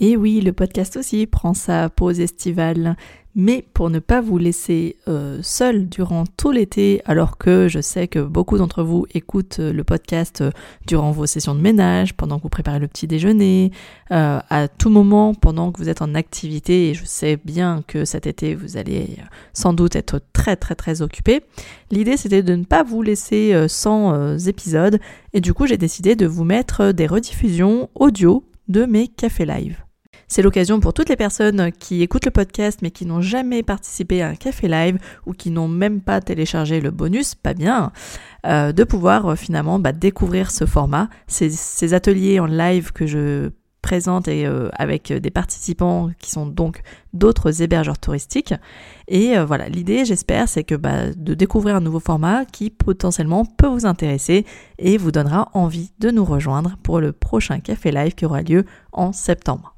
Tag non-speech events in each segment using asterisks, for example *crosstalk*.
Et oui, le podcast aussi prend sa pause estivale. Mais pour ne pas vous laisser euh, seul durant tout l'été, alors que je sais que beaucoup d'entre vous écoutent euh, le podcast euh, durant vos sessions de ménage, pendant que vous préparez le petit déjeuner, à tout moment pendant que vous êtes en activité, et je sais bien que cet été vous allez sans doute être très très très occupé. L'idée c'était de ne pas vous laisser sans épisodes, et du coup j'ai décidé de vous mettre des rediffusions audio de mes cafés live. C'est l'occasion pour toutes les personnes qui écoutent le podcast mais qui n'ont jamais participé à un café live ou qui n'ont même pas téléchargé le bonus, pas bien, euh, de pouvoir euh, finalement bah, découvrir ce format, ces, ateliers en live que je présente euh, avec des participants qui sont donc d'autres hébergeurs touristiques. Et voilà, l'idée, j'espère, c'est que bah, de découvrir un nouveau format qui potentiellement peut vous intéresser et vous donnera envie de nous rejoindre pour le prochain café live qui aura lieu en septembre.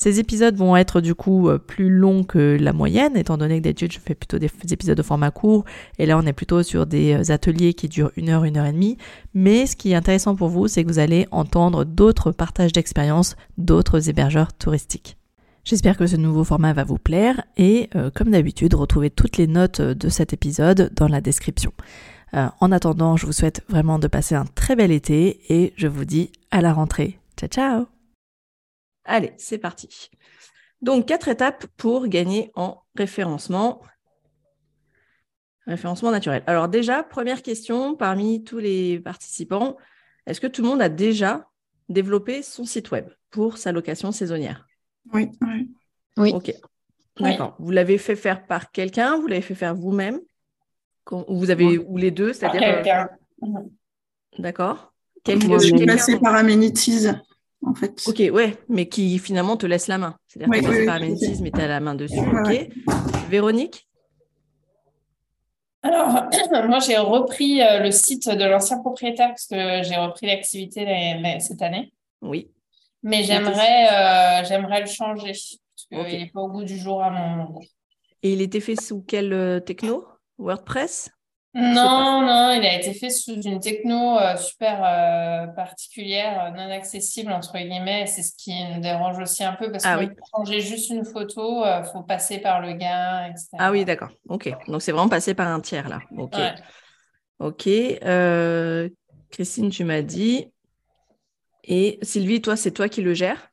Ces épisodes vont être du coup euh, plus longs que la moyenne, étant donné que d'habitude je fais plutôt des épisodes de format court, et là on est plutôt sur des euh, ateliers qui durent une heure, une heure et demie. Mais ce qui est intéressant pour vous, c'est que vous allez entendre d'autres partages d'expériences d'autres hébergeurs touristiques. J'espère que ce nouveau format va vous plaire et euh, comme d'habitude, retrouvez toutes les notes de cet épisode dans la description. en attendant, je vous souhaite vraiment de passer un très bel été et je vous dis à la rentrée. Ciao ciao Allez, c'est parti. Donc, quatre étapes pour gagner en référencement. Référencement naturel. Alors déjà, première question parmi tous les participants, est-ce que tout le monde a déjà développé son site web pour sa location saisonnière? Oui. Oui. Ok. D'accord. Vous l'avez fait faire par quelqu'un? Vous l'avez fait faire vous-même? Ou vous avez ou les deux C'est-à-dire euh, quelqu'un. D'accord. Je suis passée par Amenities en fait. Ok, ouais, mais qui finalement te laisse la main. C'est-à-dire que tu pas mais tu as la main dessus. ok. Véronique? Alors, *clears throat* moi, j'ai repris euh, le site de l'ancien propriétaire parce que j'ai repris l'activité cette année. Oui. Mais j'aimerais, euh, j'aimerais le changer parce qu'il n'est pas au goût du jour à mon Et il était fait sous quel euh, techno? WordPress? Non, non, il a été fait sous une techno euh, super euh, particulière, euh, non accessible, entre guillemets. C'est ce qui nous dérange aussi un peu parce ah que pour changer juste une photo, il faut passer par le gain, etc. Ah oui, d'accord. OK. Donc, c'est vraiment passé par un tiers, là. OK. OK. Christine, tu m'as dit. Et Sylvie, toi, c'est toi qui le gères?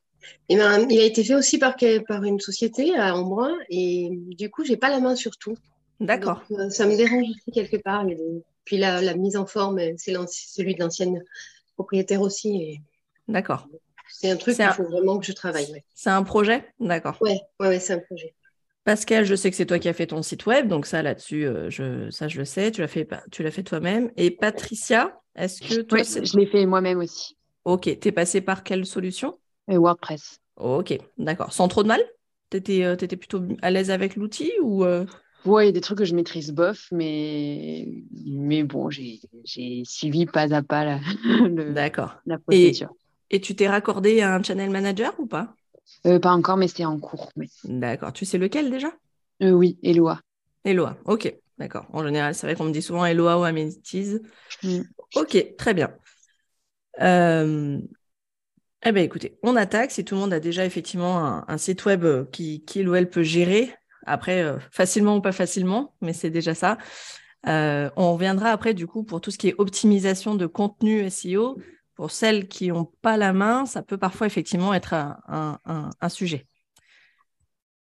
Eh ben, il a été fait aussi par, par une société à Embrun et du coup, j'ai pas la main sur tout. D'accord. Euh, ça me dérange aussi quelque part. Puis la, mise en forme, c'est celui de l'ancienne propriétaire aussi. D'accord. C'est un truc qu'il faut vraiment que je travaille. C'est un projet? D'accord. Oui, ouais, ouais, c'est un projet. Pascal, je sais que c'est toi qui as fait ton site web, donc ça là-dessus, euh, je, ça je le sais, tu l'as fait, tu l'as fait toi-même. Et Patricia, est-ce que toi, je l'ai fait moi-même aussi. Ok, tu es passé par quelle solution? Euh, WordPress. Ok, d'accord. Sans trop de mal? Tu étais, étais, plutôt à l'aise avec l'outil ou oui, il y a des trucs que je maîtrise bof, mais, mais bon, j'ai suivi pas à pas la, *laughs* D'accord. Et, et, tu t'es raccordé à un channel manager ou pas? Euh, Pas encore, mais c'était en cours. D'accord. Tu sais lequel déjà? Euh, Oui, Eloa. Eloa, ok. D'accord. En général, c'est vrai qu'on me dit souvent Eloa ou Amenities. Mm. Ok, très bien. Euh, eh bien, écoutez, on attaque. Si tout le monde a déjà effectivement un, site web qui, qui ou elle peut gérer, après, euh, facilement ou pas facilement, mais c'est déjà ça. Euh, on reviendra après, du coup, pour tout ce qui est optimisation de contenu SEO. Pour celles qui n'ont pas la main, ça peut parfois effectivement être un, sujet.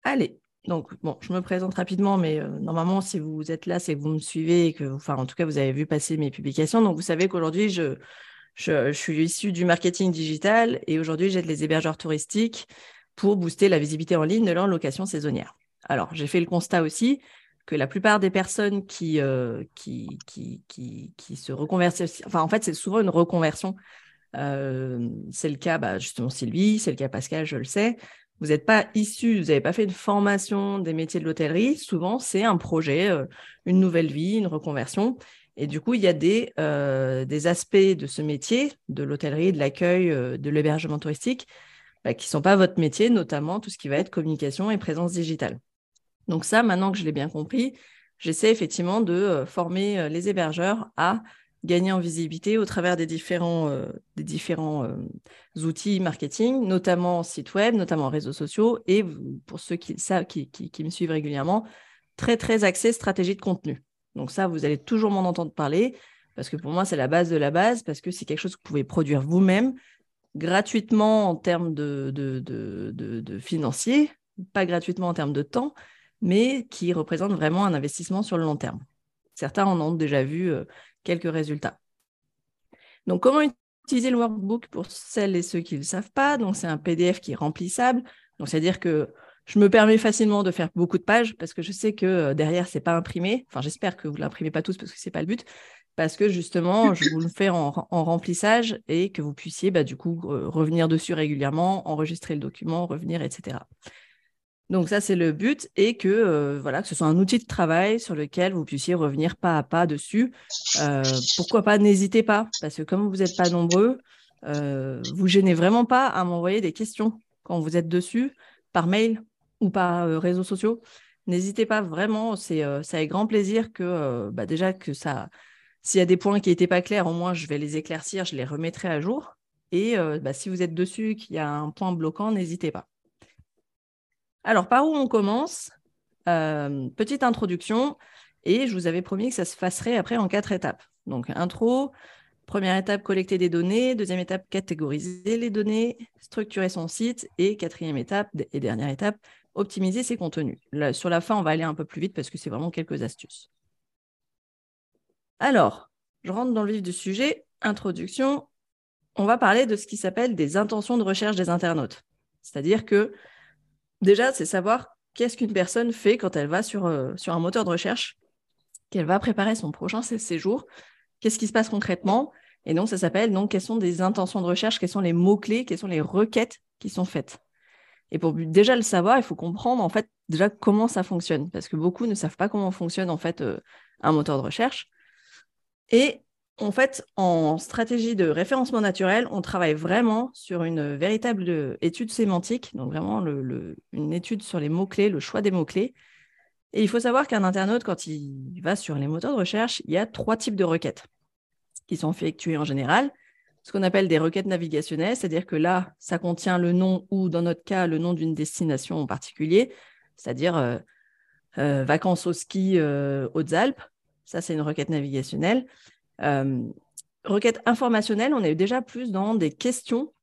Allez, donc bon, je me présente rapidement, mais euh, normalement, si vous êtes là, c'est que vous me suivez et que, enfin, en tout cas, vous avez vu passer mes publications. Donc, vous savez qu'aujourd'hui, je, je, suis issu du marketing digital et aujourd'hui, j'aide les hébergeurs touristiques pour booster la visibilité en ligne de leur location saisonnière. Alors, j'ai fait le constat aussi que la plupart des personnes qui, euh, se reconvertissent, enfin, en fait, c'est souvent une reconversion. Euh, c'est le cas, bah, justement, Sylvie, c'est le cas Pascal, je le sais. Vous n'êtes pas issu, vous n'avez pas fait une formation des métiers de l'hôtellerie. Souvent, c'est un projet, euh, une nouvelle vie, une reconversion. Et du coup, il y a des, des aspects de ce métier, de l'hôtellerie, de l'accueil, de l'hébergement touristique, bah, qui ne sont pas votre métier, notamment tout ce qui va être communication et présence digitale. Donc ça, maintenant que je l'ai bien compris, j'essaie effectivement de euh, former euh, les hébergeurs à gagner en visibilité au travers des différents, euh, outils marketing, notamment site web, notamment réseaux sociaux, et pour ceux qui, qui, me suivent régulièrement, très très axé stratégie de contenu. Donc ça, vous allez toujours m'en entendre parler, parce que pour moi, c'est la base de la base, parce que c'est quelque chose que vous pouvez produire vous-même gratuitement en termes de, de, pas gratuitement en termes de temps, mais qui représente vraiment un investissement sur le long terme. Certains en ont déjà vu euh, quelques résultats. Donc, comment utiliser le workbook pour celles et ceux qui ne le savent pas? Donc, c'est un PDF qui est remplissable. Donc, c'est-à-dire que je me permets facilement de faire beaucoup de pages parce que je sais que euh, derrière, ce n'est pas imprimé. Enfin, j'espère que vous ne l'imprimez pas tous parce que ce n'est pas le but. Parce que justement, je vous le fais en, remplissage et que vous puissiez, bah, du coup, revenir dessus régulièrement, enregistrer le document, revenir, etc. Donc ça, c'est le but et que euh, voilà, que ce soit un outil de travail sur lequel vous puissiez revenir pas à pas dessus. Euh, pourquoi pas N'hésitez pas, parce que comme vous n'êtes pas nombreux, euh, vous gênez vraiment pas à m'envoyer des questions quand vous êtes dessus, par mail ou par réseaux sociaux. N'hésitez pas vraiment, c'est avec grand plaisir que bah, déjà que ça, s'il y a des points qui n'étaient pas clairs, au moins je vais les éclaircir, je les remettrai à jour. Et bah, si vous êtes dessus, qu'il y a un point bloquant, n'hésitez pas. Alors, par où on commence? Euh, Petite introduction. Et je vous avais promis que ça se passerait après en quatre étapes. Donc, intro, première étape, collecter des données. Deuxième étape, catégoriser les données, structurer son site. Et quatrième étape et dernière étape, optimiser ses contenus. sur la fin, on va aller un peu plus vite parce que c'est vraiment quelques astuces. Alors, je rentre dans le vif du sujet. Introduction. On va parler de ce qui s'appelle des intentions de recherche des internautes. C'est-à-dire que Déjà, c'est savoir qu'est-ce qu'une personne fait quand elle va sur, euh, un moteur de recherche, qu'elle va préparer son prochain séjour, qu'est-ce qui se passe concrètement. Et donc, ça s'appelle donc quelles sont des intentions de recherche, quels sont les mots-clés, quelles sont les requêtes qui sont faites. Et pour déjà le savoir, il faut comprendre en fait déjà comment ça fonctionne, parce que beaucoup ne savent pas comment fonctionne en fait euh, un moteur de recherche. Et en fait, en stratégie de référencement naturel, on travaille vraiment sur une véritable étude sémantique, donc vraiment une étude sur les mots-clés, le choix des mots-clés. Et il faut savoir qu'un internaute, quand il va sur les moteurs de recherche, il y a trois types de requêtes qui sont effectuées en général. Ce qu'on appelle des requêtes navigationnelles, c'est-à-dire que là, ça contient le nom ou, dans notre cas, le nom d'une destination en particulier, c'est-à-dire euh, euh, vacances au ski euh, Hautes-Alpes. Ça, c'est une requête navigationnelle. Euh, requête informationnelle, on est déjà plus dans des questions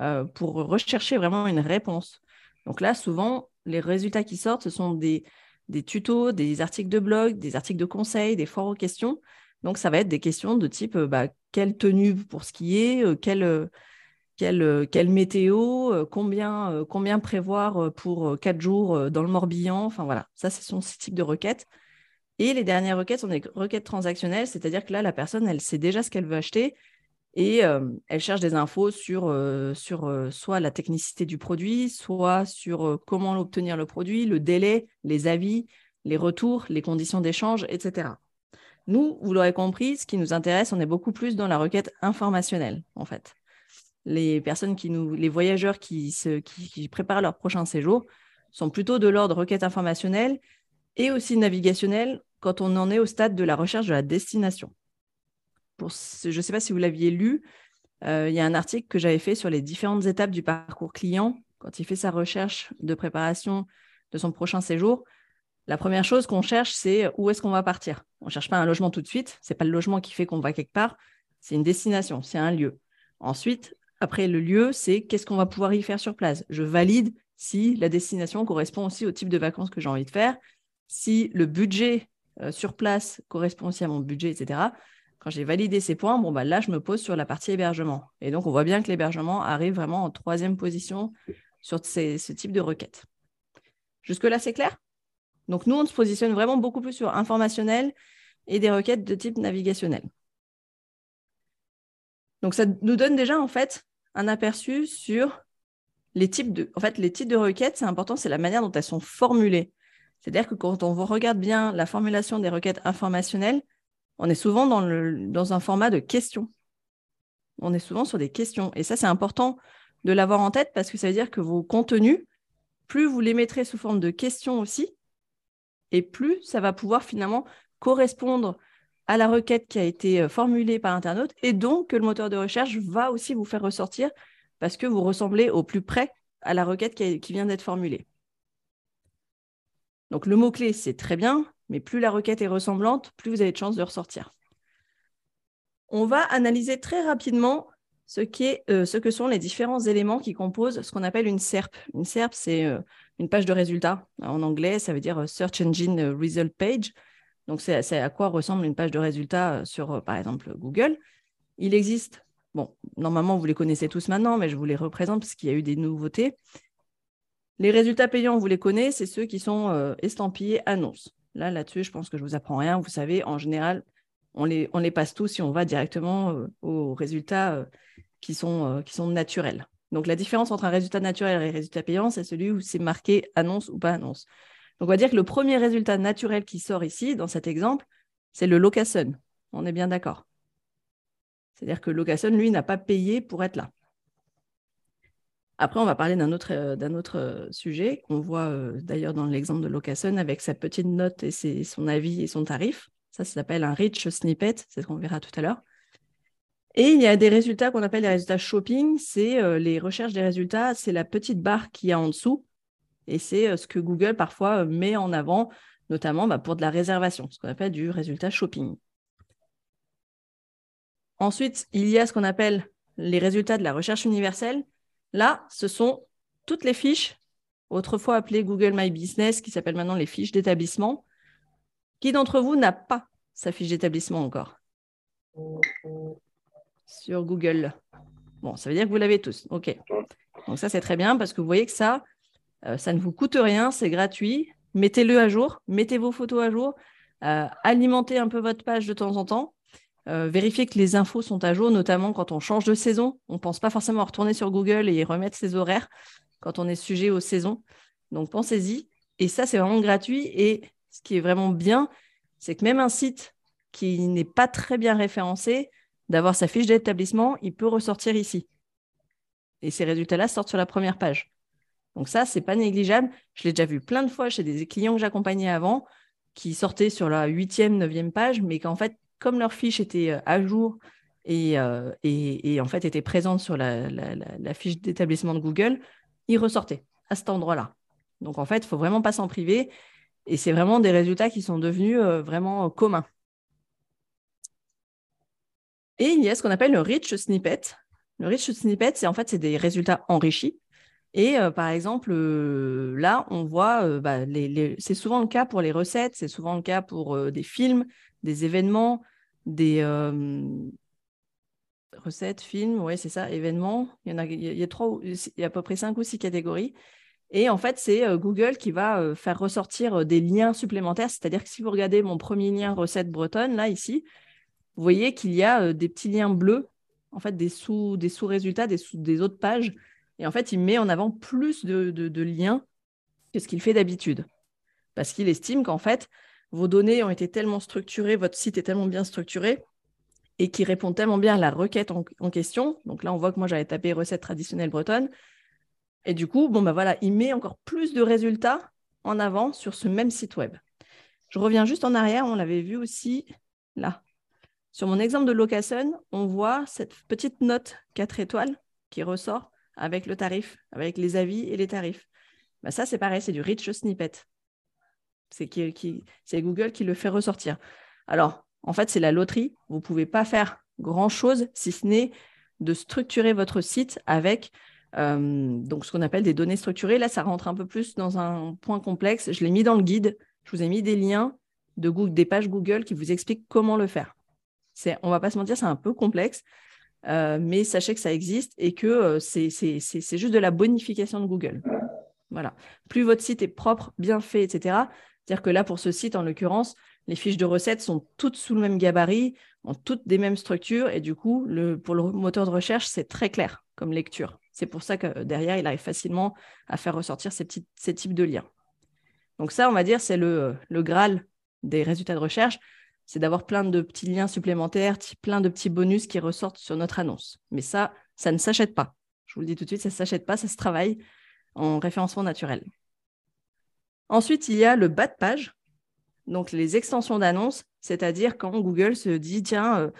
euh, pour rechercher vraiment une réponse. Donc là, souvent, les résultats qui sortent, ce sont des, des tutos, des articles de blog, des articles de conseils, des forums aux questions. Donc, ça va être des questions de type euh, bah, quelle tenue pour skier, quelle, quelle, quelle, météo, combien, combien prévoir pour quatre jours dans le Morbihan. Enfin voilà, ça, ce sont ces types de requêtes. Et les dernières requêtes sont des requêtes transactionnelles, c'est-à-dire que là, la personne, elle sait déjà ce qu'elle veut acheter et euh, elle cherche des infos sur, euh, euh, soit la technicité du produit, soit sur comment obtenir le produit, le délai, les avis, les retours, les conditions d'échange, etc. Nous, vous l'aurez compris, ce qui nous intéresse, on est beaucoup plus dans la requête informationnelle, en fait. Les personnes qui nous, les voyageurs qui, qui préparent leur prochain séjour sont plutôt de l'ordre requête informationnelle et aussi navigationnel quand on en est au stade de la recherche de la destination. Je ne sais pas si vous l'aviez lu, euh, il y a un article que j'avais fait sur les différentes étapes du parcours client quand il fait sa recherche de préparation de son prochain séjour. La première chose qu'on cherche, c'est où est-ce qu'on va partir. On ne cherche pas un logement tout de suite. Ce n'est pas le logement qui fait qu'on va quelque part. C'est une destination, c'est un lieu. Ensuite, après le lieu, c'est qu'est-ce qu'on va pouvoir y faire sur place. Je valide si la destination correspond aussi au type de vacances que j'ai envie de faire si le budget euh, sur place correspond aussi à mon budget, etc., quand j'ai validé ces points, bon, bah, là, je me pose sur la partie hébergement. Et donc, on voit bien que l'hébergement arrive vraiment en troisième position sur ce type de requête. Jusque-là, c'est clair? Donc, nous, on se positionne vraiment beaucoup plus sur informationnel et des requêtes de type navigationnel. Donc, ça nous donne déjà, en fait, un aperçu sur les types de... En fait, les types de requêtes, c'est important, c'est la manière dont elles sont formulées. C'est-à-dire que quand on regarde bien la formulation des requêtes informationnelles, on est souvent dans, un format de questions. On est souvent sur des questions. Et ça, c'est important de l'avoir en tête parce que ça veut dire que vos contenus, plus vous les mettrez sous forme de questions aussi, et plus ça va pouvoir finalement correspondre à la requête qui a été euh, formulée par l'internaute et donc que le moteur de recherche va aussi vous faire ressortir parce que vous ressemblez au plus près à la requête qui, vient d'être formulée. Donc le mot-clé, c'est très bien, mais plus la requête est ressemblante, plus vous avez de chances de ressortir. On va analyser très rapidement ce, euh, que sont les différents éléments qui composent ce qu'on appelle une SERP. Une SERP, c'est euh, une page de résultats. En anglais, ça veut dire Search Engine Result Page. Donc, c'est à quoi ressemble une page de résultats euh, sur, par exemple, Google. Il existe, bon, normalement, vous les connaissez tous maintenant, mais je vous les représente parce qu'il y a eu des nouveautés. Les résultats payants, vous les connaissez, c'est ceux qui sont estampillés annonces. Là, là-dessus, je pense que je vous apprends rien. Vous savez, en général, on les, passe tous si on va directement aux résultats qui sont, qui sont naturels. Donc, la différence entre un résultat naturel et un résultat payant, c'est celui où c'est marqué annonce ou pas annonce. Donc, on va dire que le premier résultat naturel qui sort ici, dans cet exemple, c'est le location. On est bien d'accord. C'est-à-dire que location, lui, n'a pas payé pour être là. Après, on va parler d'un autre, sujet qu'on voit d'ailleurs dans l'exemple de location avec sa petite note et son avis et son tarif. Ça, ça s'appelle un rich snippet, c'est ce qu'on verra tout à l'heure. Et il y a des résultats qu'on appelle les résultats shopping, c'est les recherches des résultats, c'est la petite barre qui y a en dessous. Et c'est ce que Google parfois met en avant, notamment bah, pour de la réservation, ce qu'on appelle du résultat shopping. Ensuite, il y a ce qu'on appelle les résultats de la recherche universelle. Là, ce sont toutes les fiches, autrefois appelées Google My Business, qui s'appellent maintenant les fiches d'établissement. Qui d'entre vous n'a pas sa fiche d'établissement encore sur Google. Bon, ça veut dire que vous l'avez tous. OK. Donc ça, c'est très bien parce que vous voyez que ça, euh, ça ne vous coûte rien, c'est gratuit. Mettez-le à jour, mettez vos photos à jour, euh, alimentez un peu votre page de temps en temps. Euh, vérifiez que les infos sont à jour, notamment quand on change de saison. On ne pense pas forcément à retourner sur Google et remettre ses horaires quand on est sujet aux saisons. Donc pensez-y. Et ça, c'est vraiment gratuit. Et ce qui est vraiment bien, c'est que même un site qui n'est pas très bien référencé, d'avoir sa fiche d'établissement, il peut ressortir ici. Et ces résultats-là sortent sur la première page. Donc ça, c'est pas négligeable. Je l'ai déjà vu plein de fois chez des clients que j'accompagnais avant, qui sortaient sur la huitième, neuvième page, mais qu'en fait, comme leur fiche était euh, à jour euh, et, et, en fait était présente sur la, fiche d'établissement de Google, ils ressortaient à cet endroit-là. Donc en fait, il faut vraiment pas s'en priver. Et c'est vraiment des résultats qui sont devenus euh, vraiment communs. Et il y a ce qu'on appelle le rich snippet. Le rich snippet, c'est en fait c'est des résultats enrichis. Et euh, par exemple, euh, là, on voit, euh, bah, c'est souvent le cas pour les recettes, c'est souvent le cas pour des films, des événements, des recettes, films, oui, c'est ça, événements. Il y en a, il y a, trois, il y a à peu près cinq ou six catégories. Et en fait, c'est Google qui va faire ressortir des liens supplémentaires. C'est-à-dire que si vous regardez mon premier lien recette bretonne, là, ici, vous voyez qu'il y a euh, des petits liens bleus, en fait, des sous, des sous-résultats, des, sous, des autres pages. Et en fait, il met en avant plus de, liens que ce qu'il fait d'habitude. Parce qu'il estime qu'en fait, vos données ont été tellement structurées, votre site est tellement bien structuré et qui répond tellement bien à la requête en, question. Donc là, on voit que moi, j'avais tapé recette traditionnelle bretonne. Et du coup, bon, bah voilà, il met encore plus de résultats en avant sur ce même site web. Je reviens juste en arrière, on l'avait vu aussi là. Sur mon exemple de location, on voit cette petite note 4 étoiles qui ressort avec le tarif, avec les avis et les tarifs. Bah, ça, c'est pareil, c'est du rich snippet. C'est Google qui le fait ressortir. Alors, en fait, c'est la loterie. Vous ne pouvez pas faire grand-chose si ce n'est de structurer votre site avec euh, donc ce qu'on appelle des données structurées. Là, ça rentre un peu plus dans un point complexe. Je l'ai mis dans le guide. Je vous ai mis des liens de des pages Google qui vous expliquent comment le faire. C'est, on va pas se mentir, c'est un peu complexe, euh, mais sachez que ça existe et que euh, c'est, juste de la bonification de Google. Voilà. Plus votre site est propre, bien fait, etc. C'est-à-dire que là, pour ce site, en l'occurrence, les fiches de recettes sont toutes sous le même gabarit, ont toutes des mêmes structures, et du coup, pour le moteur de recherche, c'est très clair comme lecture. C'est pour ça que derrière, il arrive facilement à faire ressortir ces, petits, types de liens. Donc ça, on va dire, c'est le, le Graal des résultats de recherche c'est d'avoir plein de petits liens supplémentaires, plein de petits bonus qui ressortent sur notre annonce. Mais ça, ça ne s'achète pas. Je vous le dis tout de suite, ça ne s'achète pas, ça se travaille en référencement naturel. Ensuite, il y a le bas de page. Donc, les extensions d'annonces, c'est-à-dire quand Google se dit, tiens,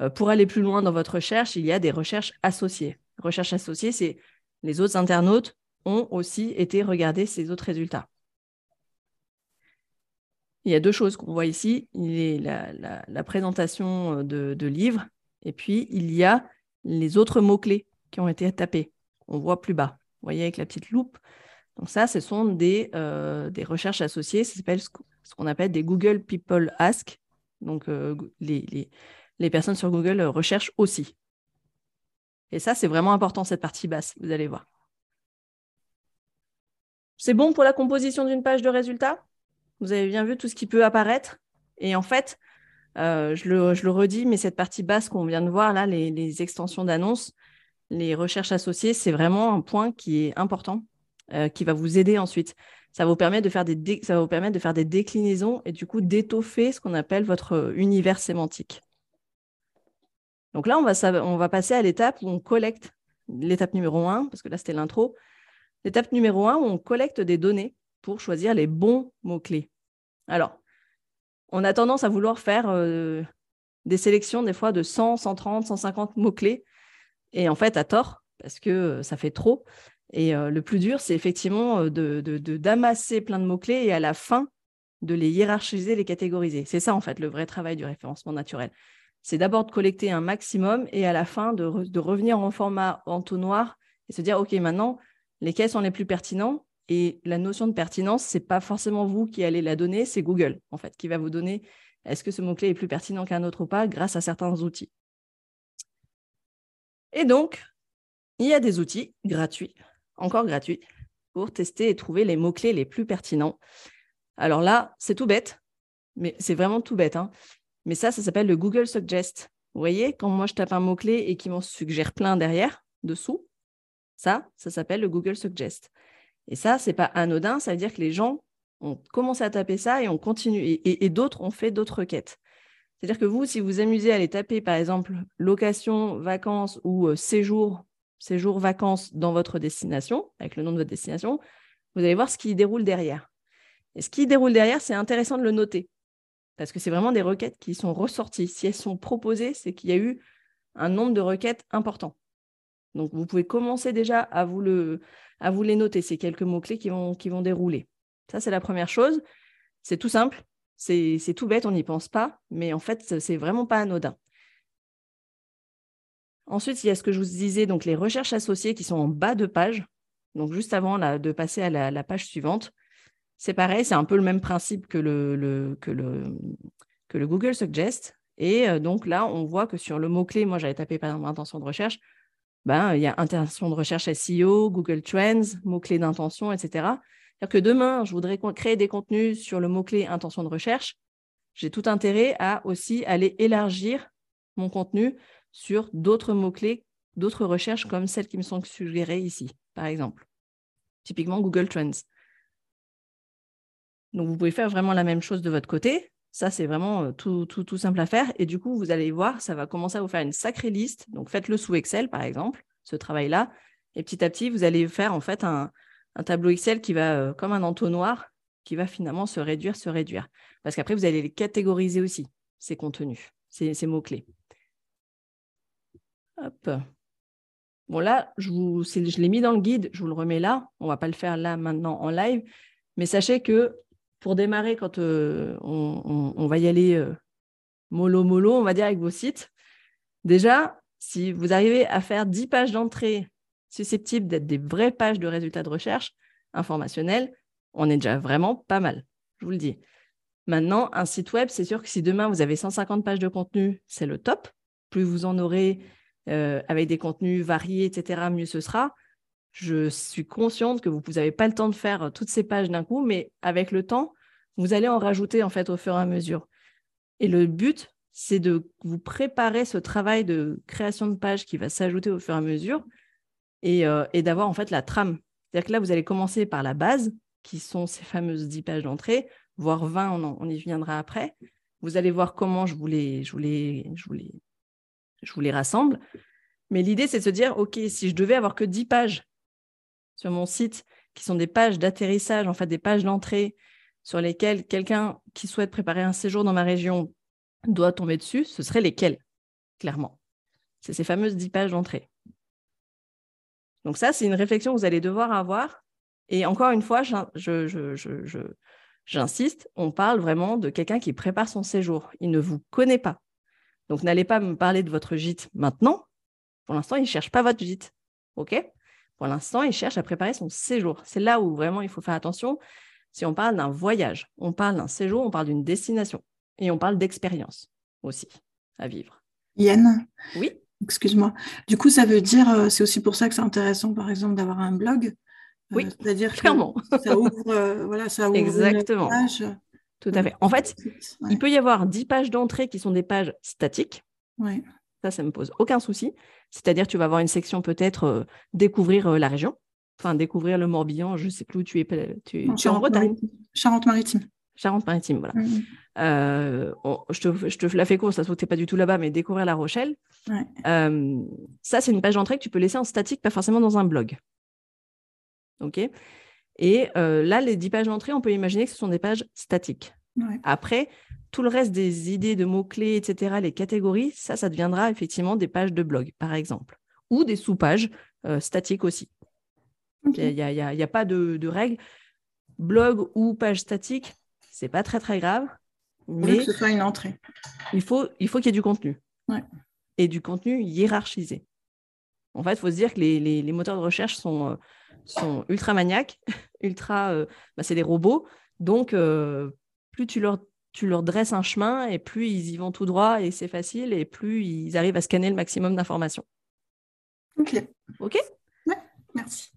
euh, pour aller plus loin dans votre recherche, il y a des recherches associées. Recherches associées, c'est les autres internautes ont aussi été regarder ces autres résultats. Il y a deux choses qu'on voit ici. Il y a la, présentation de, de, livres et puis il y a les autres mots-clés qui ont été tapés. On voit plus bas. Vous voyez avec la petite loupe. Donc ça, ce sont des, euh, des recherches associées. Ça s'appelle ce qu'on appelle des Google People Ask. Donc euh, les, les, personnes sur Google recherchent aussi. Et ça, c'est vraiment important, cette partie basse, vous allez voir. C'est bon pour la composition d'une page de résultats? Vous avez bien vu tout ce qui peut apparaître? Et en fait, euh, je, le, redis, mais cette partie basse qu'on vient de voir, là, les, les extensions d'annonces, les recherches associées, c'est vraiment un point qui est important euh, qui va vous aider ensuite. Ça va vous permettre de faire des, va vous permettre de faire des déclinaisons et du coup d'étoffer ce qu'on appelle votre euh, univers sémantique. Donc là, on va, on va passer à l'étape où on collecte l'étape numéro 1, parce que là, c'était l'intro. L'étape numéro 1, où on collecte des données pour choisir les bons mots-clés. Alors, on a tendance à vouloir faire euh, des sélections des fois de 100, 130, 150 mots-clés, et en fait, à tort, parce que ça fait trop. Et euh, le plus dur, c'est effectivement euh, de, d'amasser plein de mots-clés et à la fin, de les hiérarchiser, les catégoriser. C'est ça, en fait, le vrai travail du référencement naturel. C'est d'abord de collecter un maximum et à la fin, de, revenir en format entonnoir et se dire, OK, maintenant, lesquels sont les plus pertinents Et la notion de pertinence, ce n'est pas forcément vous qui allez la donner, c'est Google, en fait, qui va vous donner est-ce que ce mot-clé est plus pertinent qu'un autre ou pas grâce à certains outils. Et donc, il y a des outils gratuits encore gratuit, pour tester et trouver les mots-clés les plus pertinents. Alors là, c'est tout bête, mais c'est vraiment tout bête. Hein. Mais ça, ça s'appelle le Google Suggest. Vous voyez, quand moi je tape un mot-clé et qu'il m'en suggère plein derrière, dessous, ça, ça s'appelle le Google Suggest. Et ça, c'est pas anodin, ça veut dire que les gens ont commencé à taper ça et on continue. Et, d'autres ont fait d'autres requêtes. C'est-à-dire que vous, si vous amusez à aller taper, par exemple, location, vacances ou euh, séjour séjour vacances dans votre destination, avec le nom de votre destination, vous allez voir ce qui déroule derrière. Et ce qui déroule derrière, c'est intéressant de le noter, parce que c'est vraiment des requêtes qui sont ressorties. Si elles sont proposées, c'est qu'il y a eu un nombre de requêtes important. Donc, vous pouvez commencer déjà à vous, le, à vous les noter, ces quelques mots-clés qui vont, qui vont dérouler. Ça, c'est la première chose. C'est tout simple, c'est tout bête, on n'y pense pas, mais en fait, c'est vraiment pas anodin. Ensuite, il y a ce que je vous disais, donc les recherches associées qui sont en bas de page, donc juste avant de passer à la, page suivante. C'est pareil, c'est un peu le même principe que le, Google Suggest. Et euh, donc là, on voit que sur le mot-clé, moi j'avais tapé par exemple intention de recherche, ben, il y a intention de recherche SEO, Google Trends, mot-clé d'intention, etc. C'est-à-dire que demain, je voudrais créer des contenus sur le mot-clé intention de recherche. J'ai tout intérêt à aussi aller élargir mon contenu sur d'autres mots-clés, d'autres recherches comme celles qui me sont suggérées ici, par exemple. Typiquement Google Trends. Donc, vous pouvez faire vraiment la même chose de votre côté. Ça, c'est vraiment euh, tout, tout, tout, simple à faire. Et du coup, vous allez voir, ça va commencer à vous faire une sacrée liste. Donc, faites-le sous Excel, par exemple, ce travail-là. Et petit à petit, vous allez faire en fait un, tableau Excel qui va, euh, comme un entonnoir, qui va finalement se réduire, se réduire. Parce qu'après, vous allez les catégoriser aussi, ces contenus, ces mots-clés. Hop. Bon, là, je, l'ai mis dans le guide, je vous le remets là. On ne va pas le faire là maintenant en live. Mais sachez que pour démarrer, quand euh, on, va y aller euh, mollo mollo, on va dire avec vos sites, déjà, si vous arrivez à faire 10 pages d'entrée susceptibles d'être des vraies pages de résultats de recherche informationnels, on est déjà vraiment pas mal, je vous le dis. Maintenant, un site web, c'est sûr que si demain vous avez 150 pages de contenu, c'est le top. Plus vous en aurez, euh, avec des contenus variés, etc., mieux ce sera. Je suis consciente que vous n'avez pas le temps de faire toutes ces pages d'un coup, mais avec le temps, vous allez en rajouter en fait au fur et à mesure. Et le but, c'est de vous préparer ce travail de création de pages qui va s'ajouter au fur et à mesure et, euh, d'avoir en fait la trame. C'est-à-dire que là, vous allez commencer par la base, qui sont ces fameuses 10 pages d'entrée, voire 20, on, y viendra après. Vous allez voir comment je vous les, je je vous les je vous les rassemble. Mais l'idée, c'est de se dire, OK, si je devais avoir que 10 pages sur mon site, qui sont des pages d'atterrissage, en fait, des pages d'entrée, sur lesquelles quelqu'un qui souhaite préparer un séjour dans ma région doit tomber dessus, ce seraient lesquelles, clairement? C'est ces fameuses 10 pages d'entrée. Donc ça, c'est une réflexion que vous allez devoir avoir. Et encore une fois, j'insiste, on parle vraiment de quelqu'un qui prépare son séjour. Il ne vous connaît pas. Donc n'allez pas me parler de votre gîte maintenant. Pour l'instant, il ne cherche pas votre gîte. OK? Pour l'instant, il cherche à préparer son séjour. C'est là où vraiment il faut faire attention. Si on parle d'un voyage, on parle d'un séjour, on parle d'une destination. Et on parle d'expérience aussi à vivre. Yann? Oui? Excuse-moi. Du coup, ça veut dire, euh, c'est aussi pour ça que c'est intéressant, par exemple, d'avoir un blog? Euh, oui, c'est-à-dire clairement. ça ouvre, euh, voilà, ça ouvre Exactement. Tout à fait. En fait, il peut y avoir 10 pages d'entrée qui sont des pages statiques. Ouais. Ça, ça ne me pose aucun souci. C'est-à-dire, tu vas avoir une section peut-être découvrir la région, enfin découvrir le Morbihan, je ne sais plus où tu es. Tu, tu es en Bretagne. Charente-Maritime. Charente-Maritime, voilà. Mm, mm. Euh, je, te, je, te, la fais court, ça se trouve que tu n'es pas du tout là-bas, mais découvrir La Rochelle. Euh, ça, c'est une page d'entrée que tu peux laisser en statique, pas forcément dans un blog. OK? Et euh, là, les 10 pages d'entrée, on peut imaginer que ce sont des pages statiques. Après, tout le reste des idées de mots-clés, etc., les catégories, ça, ça deviendra effectivement des pages de blog, par exemple, ou des sous-pages statiques aussi. Il n'y a, a, pas de, de règle. Blog ou page statique, c'est pas très très grave. Mais que ce soit une entrée. Il faut qu'il faut y ait du contenu. Et du contenu hiérarchisé. En fait, il faut se dire que les, les, moteurs de recherche sont, euh, sont ultra maniaques, *laughs* ultra. Euh, bah, c'est des robots. Donc, euh, plus tu leur, tu leur dresses un chemin et plus ils y vont tout droit et c'est facile et plus ils arrivent à scanner le maximum d'informations. Ok. Ok? Ouais, merci.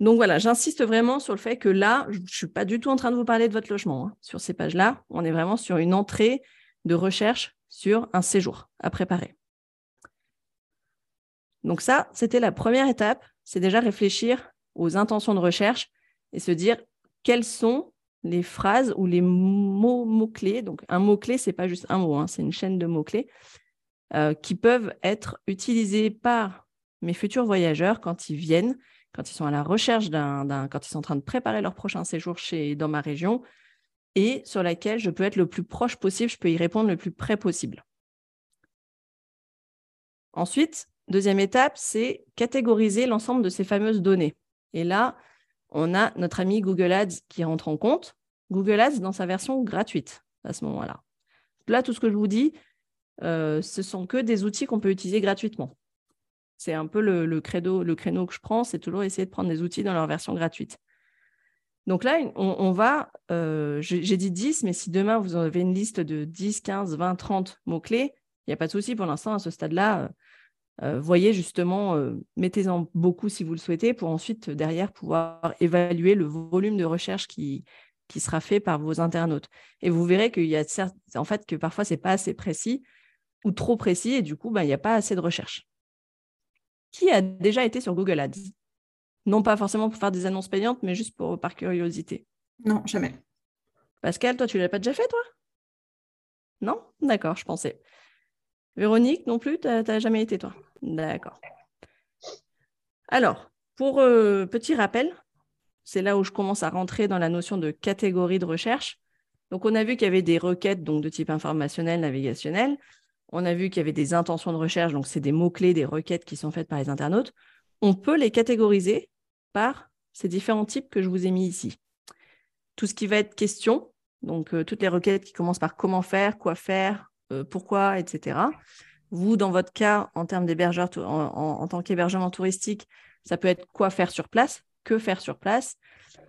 Donc voilà, j'insiste vraiment sur le fait que là, je ne suis pas du tout en train de vous parler de votre logement. Hein. Sur ces pages-là, on est vraiment sur une entrée de recherche sur un séjour à préparer. Donc ça, c'était la première étape, c'est déjà réfléchir aux intentions de recherche et se dire quelles sont les phrases ou les mots, mots-clés. Donc un mot-clé, ce n'est pas juste un mot, hein, c'est une chaîne de mots-clés euh, qui peuvent être utilisés par mes futurs voyageurs quand ils viennent quand ils sont à la recherche d'un, quand ils sont en train de préparer leur prochain séjour chez, dans ma région, et sur laquelle je peux être le plus proche possible, je peux y répondre le plus près possible. Ensuite, deuxième étape, c'est catégoriser l'ensemble de ces fameuses données. Et là, on a notre ami Google Ads qui rentre en compte. Google Ads dans sa version gratuite à ce moment-là. Là, tout ce que je vous dis, euh, ce sont que des outils qu'on peut utiliser gratuitement. C'est un peu le, credo, le créneau que je prends, c'est toujours essayer de prendre des outils dans leur version gratuite. Donc là, on, va, euh, j'ai dit 10, mais si demain vous avez une liste de 10, 15, 20, 30 mots-clés, il n'y a pas de souci pour l'instant à ce stade-là. Euh, euh, voyez justement, mettez-en beaucoup si vous le souhaitez pour ensuite derrière pouvoir évaluer le volume de recherche qui, qui sera fait par vos internautes. Et vous verrez qu'il y a en fait que parfois c'est pas assez précis ou trop précis et du coup, ben, il n'y a pas assez de recherche qui a déjà été sur Google Ads? Non pas forcément pour faire des annonces payantes, mais juste pour, par curiosité. Non, jamais. Pascal, toi, tu l'as pas déjà fait, toi? Non? D'accord, je pensais. Véronique, non plus, tu n'as jamais été, toi? D'accord. Alors, pour euh, petit rappel, c'est là où je commence à rentrer dans la notion de catégorie de recherche. Donc, on a vu qu'il y avait des requêtes donc, de type informationnel, navigationnel. On a vu qu'il y avait des intentions de recherche, donc c'est des mots-clés, des requêtes qui sont faites par les internautes. On peut les catégoriser par ces différents types que je vous ai mis ici. Tout ce qui va être question, donc euh, toutes les requêtes qui commencent par comment faire, quoi faire, pourquoi, etc. Vous, dans votre cas, en termes d'hébergeur, en, tant qu'hébergement touristique, ça peut être quoi faire sur place, que faire sur place,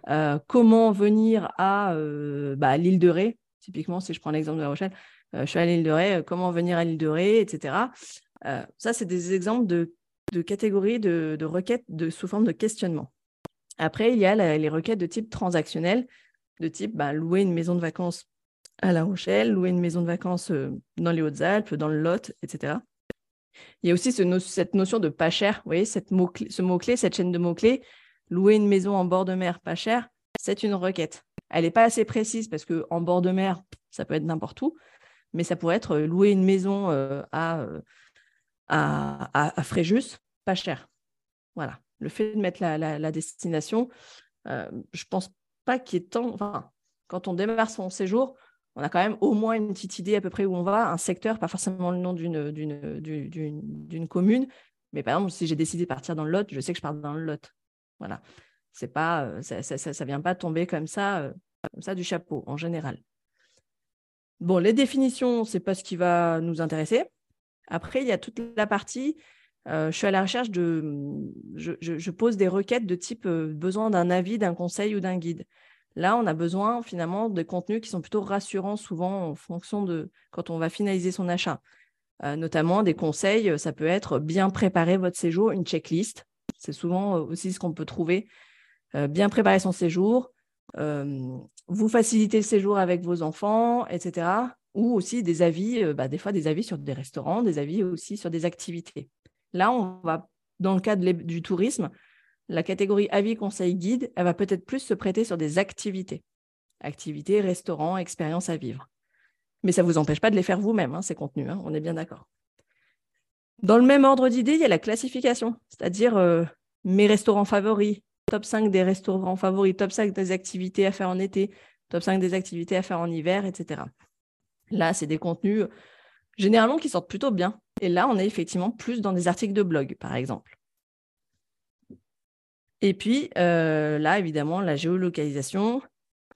euh, comment venir à bah, l'île de Ré, typiquement si je prends l'exemple de La Rochelle, euh, je suis à l'île de Ré, euh, comment venir à l'île de Ré, etc. Euh, ça, c'est des exemples de, catégories de, requêtes sous forme de questionnement. Après, il y a les requêtes de type transactionnel, de type bah, louer une maison de vacances à La Rochelle, louer une maison de vacances dans les Hautes-Alpes, dans le Lot, etc. Il y a aussi cette notion de pas cher. Vous voyez, cette mot ce mot-clé, cette chaîne de mots-clés, louer une maison en bord de mer pas cher, c'est une requête. Elle n'est pas assez précise parce qu'en bord de mer, ça peut être n'importe où mais ça pourrait être euh, louer une maison euh, euh, à, à, Fréjus, pas cher. Voilà. Le fait de mettre la, destination, je ne pense pas qu'il ait tant. Enfin, quand on démarre son séjour, on a quand même au moins une petite idée à peu près où on va, un secteur, pas forcément le nom d'une commune, mais par exemple, si j'ai décidé de partir dans le Lot, je sais que je pars dans le Lot. Voilà. C'est pas, euh, ça, ça, vient pas tomber comme ça, euh, comme ça du chapeau en général. Bon, les définitions, c'est pas ce qui va nous intéresser. Après, il y a toute la partie. Euh, je suis à la recherche de. Je, pose des requêtes de type besoin d'un avis, d'un conseil ou d'un guide. Là, on a besoin finalement de contenus qui sont plutôt rassurants, souvent en fonction de quand on va finaliser son achat. notamment des conseils, ça peut être bien préparer votre séjour, une checklist. C'est souvent aussi ce qu'on peut trouver euh, bien préparer son séjour, euh, vous faciliter le séjour avec vos enfants, etc. Ou aussi des avis, euh, bah, des fois des avis sur des restaurants, des avis aussi sur des activités. Là, on va, dans le cadre du tourisme, la catégorie avis, conseil, guide, elle va peut-être plus se prêter sur des activités. Activités, restaurants, expériences à vivre. Mais ça ne vous empêche pas de les faire vous-même, hein, ces contenus, hein, on est bien d'accord. Dans le même ordre d'idée, il y a la classification, c'est-à-dire mes restaurants favoris, top 5 des restaurants favoris, top 5 des activités à faire en été, top 5 des activités à faire en hiver, etc. Là, c'est des contenus généralement qui sortent plutôt bien. Et là, on est effectivement plus dans des articles de blog, par exemple. Et puis, euh, là, évidemment, la géolocalisation,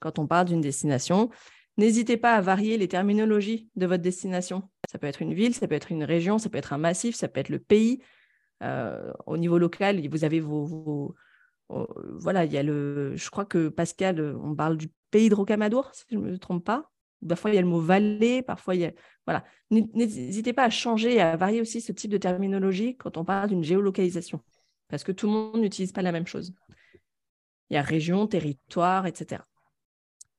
quand on parle d'une destination, n'hésitez pas à varier les terminologies de votre destination. Ça peut être une ville, ça peut être une région, ça peut être un massif, ça peut être le pays. Euh, au niveau local, vous avez vos, Oh, voilà, il y a le. Je crois que Pascal, euh, on parle du pays de Rocamadour, si je ne me trompe pas. Parfois, il y a le mot vallée, parfois, il y a. Voilà. N'hésitez pas à changer et à varier aussi ce type de terminologie quand on parle d'une géolocalisation, parce que tout le monde n'utilise pas la même chose. Il y a région, territoire, etc.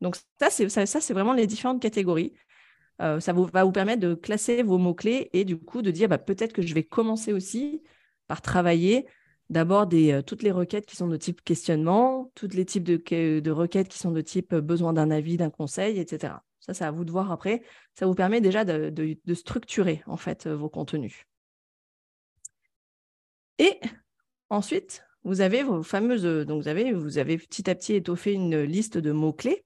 Donc, ça, c'est ça, c'est vraiment les différentes catégories. Euh, ça va vous permettre de classer vos mots-clés et du coup de dire bah, peut-être que je vais commencer aussi par travailler D'abord, euh, toutes les requêtes qui sont de type questionnement, tous les types de, requêtes qui sont de type euh, besoin d'un avis, d'un conseil, etc. Ça, c'est à vous de voir après. Ça vous permet déjà de, structurer en fait vos contenus. Et ensuite, vous avez vos fameuses. Donc, vous avez, vous avez petit à petit étoffé une liste de mots-clés.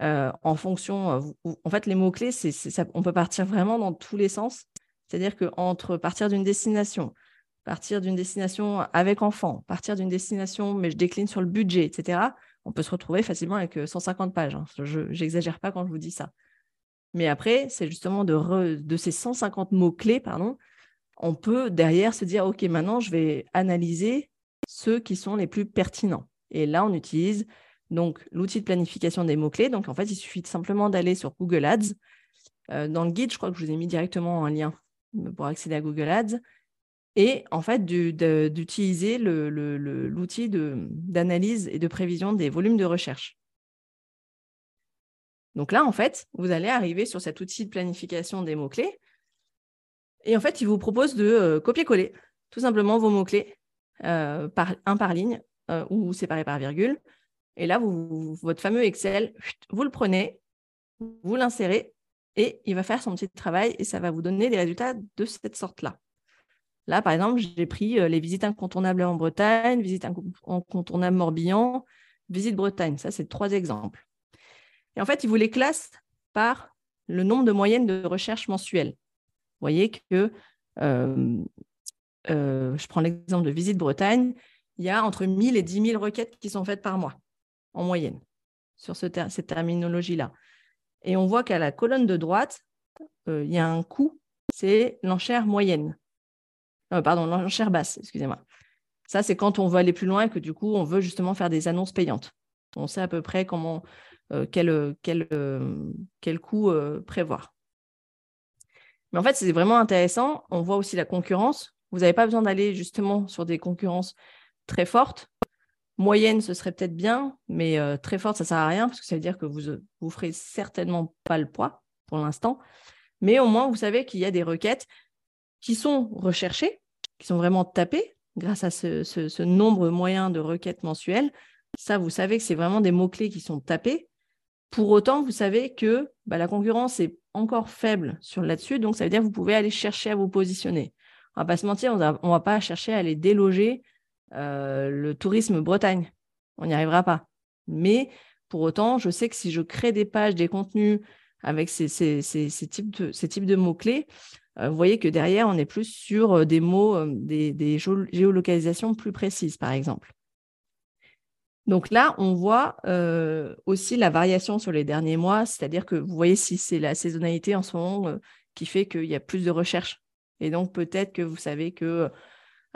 en fonction, en fait, les mots-clés, on peut partir vraiment dans tous les sens. C'est-à-dire qu'entre partir d'une destination, partir d'une destination avec enfant, partir d'une destination, mais je décline sur le budget, etc., on peut se retrouver facilement avec 150 euh, pages. Hein. Je n'exagère pas quand je vous dis ça. Mais après, c'est justement de, de ces 150 mots-clés, pardon, on peut derrière se dire, OK, maintenant, je vais analyser ceux qui sont les plus pertinents. Et là, on utilise donc l'outil de planification des mots-clés. Donc, en fait, il suffit simplement d'aller sur Google Ads. Euh, dans le guide, je crois que je vous ai mis directement un lien pour accéder à Google Ads et en fait d'utiliser l'outil d'analyse et de prévision des volumes de recherche. Donc là, en fait, vous allez arriver sur cet outil de planification des mots-clés. Et en fait, il vous propose de euh, copier-coller tout simplement vos mots-clés, euh, par, un par ligne euh, ou séparés par virgule. Et là, votre fameux Excel, vous le prenez, vous l'insérez et il va faire son petit travail et ça va vous donner des résultats de cette sorte-là. Là, par exemple, j'ai pris les visites incontournables en Bretagne, visites incontournables Morbihan, visite Bretagne. Ça, c'est trois exemples. Et en fait, il vous les classe par le nombre de moyennes de recherche mensuelles. Vous voyez que, euh, euh, je prends l'exemple de visite Bretagne, il y a entre 1000 et 10 000 requêtes qui sont faites par mois, en moyenne, sur cette terminologie-là. Et on voit qu'à la colonne de droite, il y a un coût, c'est l'enchère moyenne. Euh, pardon, l'enchère basse, excusez-moi. Ça, c'est quand on veut aller plus loin et que du coup, on veut justement faire des annonces payantes. On sait à peu près comment, euh, quel, quel, euh, quel coût prévoir. Mais en fait, c'est vraiment intéressant. On voit aussi la concurrence. Vous n'avez pas besoin d'aller justement sur des concurrences très fortes. Moyenne, ce serait peut-être bien, mais très forte, ça ne sert à rien parce que ça veut dire que vous ne ferez certainement pas le poids pour l'instant. Mais au moins, vous savez qu'il y a des requêtes qui sont recherchées, qui sont vraiment tapées grâce à ce, nombre moyen de requêtes mensuelles. Ça, vous savez que c'est vraiment des mots-clés qui sont tapés. Pour autant, vous savez que bah, la concurrence est encore faible sur là-dessus, donc ça veut dire que vous pouvez aller chercher à vous positionner. On ne va pas se mentir, on ne va pas chercher à aller déloger euh, le tourisme Bretagne. On n'y arrivera pas. Mais pour autant, je sais que si je crée des pages, des contenus avec ces, types de, mots-clés, vous voyez que derrière, on est plus sur des mots, des géolocalisations plus précises, par exemple. Donc là, on voit aussi la variation sur les derniers mois, c'est-à-dire que vous voyez si c'est la saisonnalité en ce moment qui fait qu'il y a plus de recherches. Et donc peut-être que vous savez que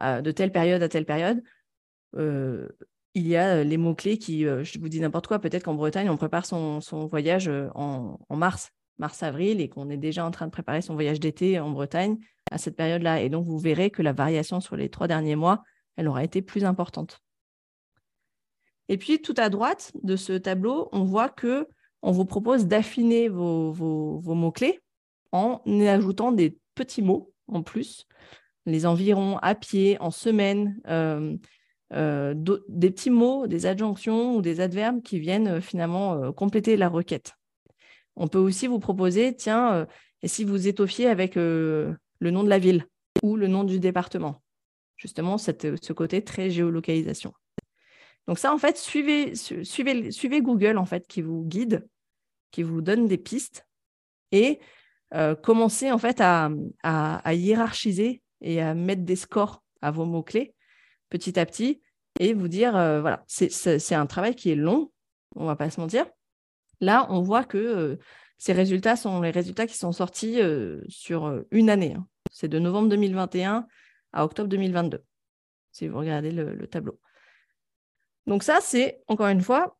de telle période à telle période, il y a les mots-clés qui, je vous dis n'importe quoi, peut-être qu'en Bretagne, on prépare son, voyage en, mars, mars-avril, et qu'on est déjà en train de préparer son voyage d'été en Bretagne à cette période-là. Et donc, vous verrez que la variation sur les trois derniers mois, elle aura été plus importante. Et puis, tout à droite de ce tableau, on voit que on vous propose d'affiner vos, mots-clés en ajoutant des petits mots en plus, les environs à pied, en semaine, euh, euh, des petits mots, des adjonctions ou des adverbes qui viennent euh, finalement compléter la requête. On peut aussi vous proposer, tiens, et si vous étoffiez avec le nom de la ville ou le nom du département Justement, ce côté très géolocalisation. Donc ça, en fait, suivez, Google, en fait, qui vous guide, qui vous donne des pistes et euh, commencez, en fait, à, hiérarchiser et à mettre des scores à vos mots-clés petit à petit et vous dire, euh, voilà, c'est un travail qui est long, on va pas se mentir. Là, on voit que euh, ces résultats sont les résultats qui sont sortis sur une année. Hein. C'est de novembre 2021 à octobre 2022, si vous regardez le tableau. Donc ça, c'est encore une fois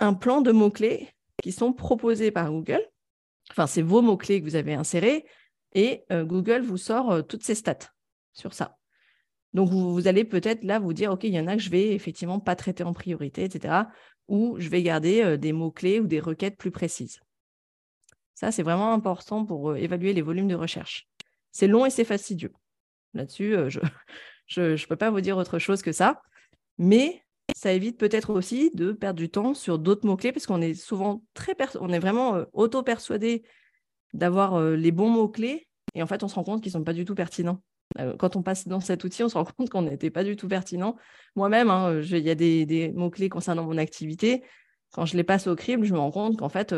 un plan de mots-clés qui sont proposés par Google. Enfin, c'est vos mots-clés que vous avez insérés et euh, Google vous sort euh, toutes ces stats sur ça. Donc, vous, allez peut-être là vous dire, OK, il y en a que je vais effectivement pas traiter en priorité, etc. Ou je vais garder euh, des mots-clés ou des requêtes plus précises. Ça, c'est vraiment important pour évaluer les volumes de recherche. C'est long et c'est fastidieux. Là-dessus, je *laughs* ne peux pas vous dire autre chose que ça. Mais ça évite peut-être aussi de perdre du temps sur d'autres mots-clés parce qu'on est souvent très on est vraiment euh, auto-persuadé d'avoir euh, les bons mots-clés et en fait on se rend compte qu'ils ne sont pas du tout pertinents. Euh, quand on passe dans cet outil, on se rend compte qu'on n'était pas du tout pertinent. Moi-même, hein, il y a des, mots-clés concernant mon activité. Quand je les passe au crible, je me rends compte qu'en fait,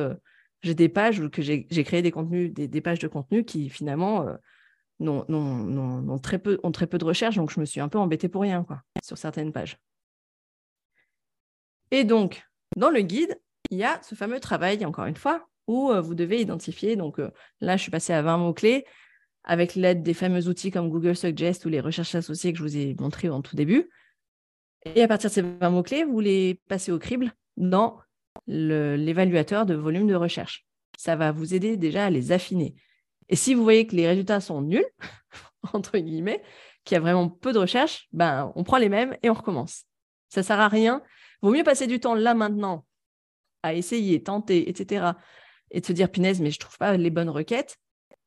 j'ai des pages que j'ai créé des contenus, des, pages de contenu qui finalement ont, très peu, ont très peu de recherche. Donc je me suis un peu embêtée pour rien sur certaines pages. Et donc, dans le guide, il y a ce fameux travail, encore une fois, où euh, vous devez identifier. Donc euh, là, je suis passée à 20 mots-clés avec l'aide des fameux outils comme Google Suggest ou les recherches associées que je vous ai montrées en tout début. Et à partir de ces 20 mots-clés, vous les passez au crible dans l'évaluateur de volume de recherche. Ça va vous aider déjà à les affiner. Et si vous voyez que les résultats sont nuls, *laughs* entre guillemets, qu'il y a vraiment peu de recherche, ben, on prend les mêmes et on recommence. Ça ne sert à rien Vaut mieux passer du temps là maintenant à essayer, tenter, etc. Et de se dire, punaise, mais je ne trouve pas les bonnes requêtes,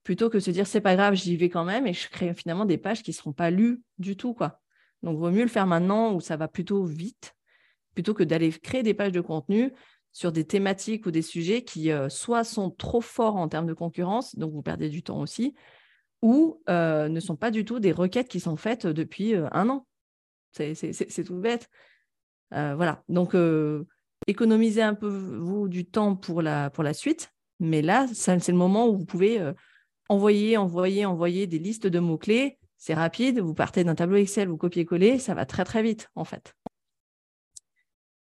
plutôt que se dire, c'est pas grave, j'y vais quand même et je crée finalement des pages qui ne seront pas lues du tout. quoi. Donc, vaut mieux le faire maintenant où ça va plutôt vite, plutôt que d'aller créer des pages de contenu sur des thématiques ou des sujets qui euh, soit sont trop forts en termes de concurrence, donc vous perdez du temps aussi, ou euh, ne sont pas du tout des requêtes qui sont faites depuis euh, un an. C'est tout bête. Euh, voilà, donc euh, économisez un peu vous du temps pour la, suite, mais là, c'est le moment où vous pouvez euh, envoyer, envoyer, envoyer des listes de mots-clés. C'est rapide, vous partez d'un tableau Excel, vous copiez-coller, ça va très très vite en fait.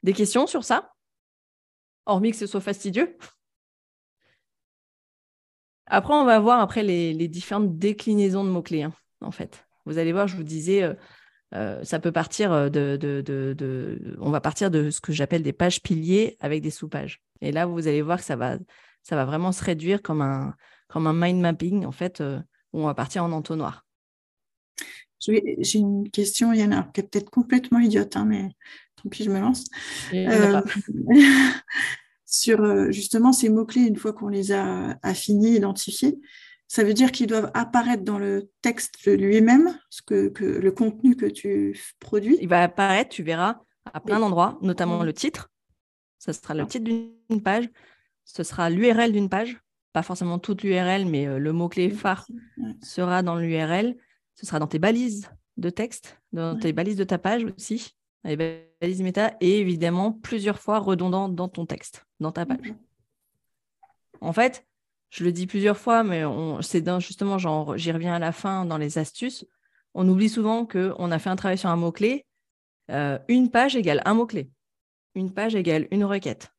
Des questions sur ça? Hormis que ce soit fastidieux Après, on va voir les, différentes déclinaisons de mots-clés, hein, en fait. Vous allez voir, je vous disais, ça peut partir euh, de, On va partir de ce que j'appelle des pages piliers avec des sous-pages. Et là, vous allez voir que ça va, ça va vraiment se réduire comme un, comme un mind mapping, en fait, euh, où on va partir en entonnoir. J'ai une question, Yann, qui est peut-être complètement idiote, hein, mais tant pis, je me lance. *laughs* sur justement ces mots-clés, une fois qu'on les a affinés, identifiés, ça veut dire qu'ils doivent apparaître dans le texte lui-même, ce que, le contenu que tu produis? Il va apparaître, tu verras, à plein d'endroits, notamment le titre. Ce sera le titre d'une page. Ce sera l'URL d'une page. Pas forcément toute l'URL, mais euh, le mot-clé phare sera dans l'URL. Ce sera dans tes balises de texte, dans tes balises de ta page aussi, les balises méta, et évidemment plusieurs fois redondant dans ton texte, dans ta page. En fait, je le dis plusieurs fois, mais c'est justement, j'y reviens à la fin dans les astuces. On oublie souvent qu'on a fait un travail sur un mot-clé. Euh, une page égale un mot-clé. Une page égale une requête.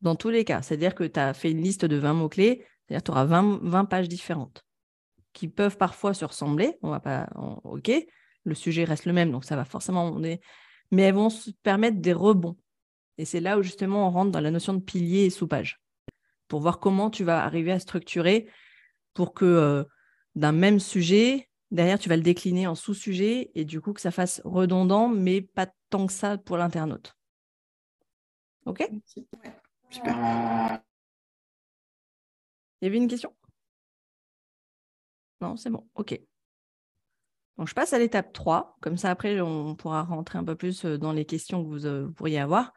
Dans tous les cas, c'est-à-dire que tu as fait une liste de 20 mots-clés, c'est-à-dire que tu auras 20, pages différentes qui peuvent parfois se ressembler. On va pas. OK, le sujet reste le même, donc ça va forcément. Mais elles vont se permettre des rebonds. Et c'est là où justement on rentre dans la notion de pilier et sous-page pour voir comment tu vas arriver à structurer pour que euh, d'un même sujet, derrière, tu vas le décliner en sous-sujet et du coup que ça fasse redondant, mais pas tant que ça pour l'internaute. OK? Super. Il y avait une question? Non, c'est bon. OK. Donc, je passe à l'étape 3. Comme ça, après, on pourra rentrer un peu plus euh, dans les questions que vous euh, pourriez avoir.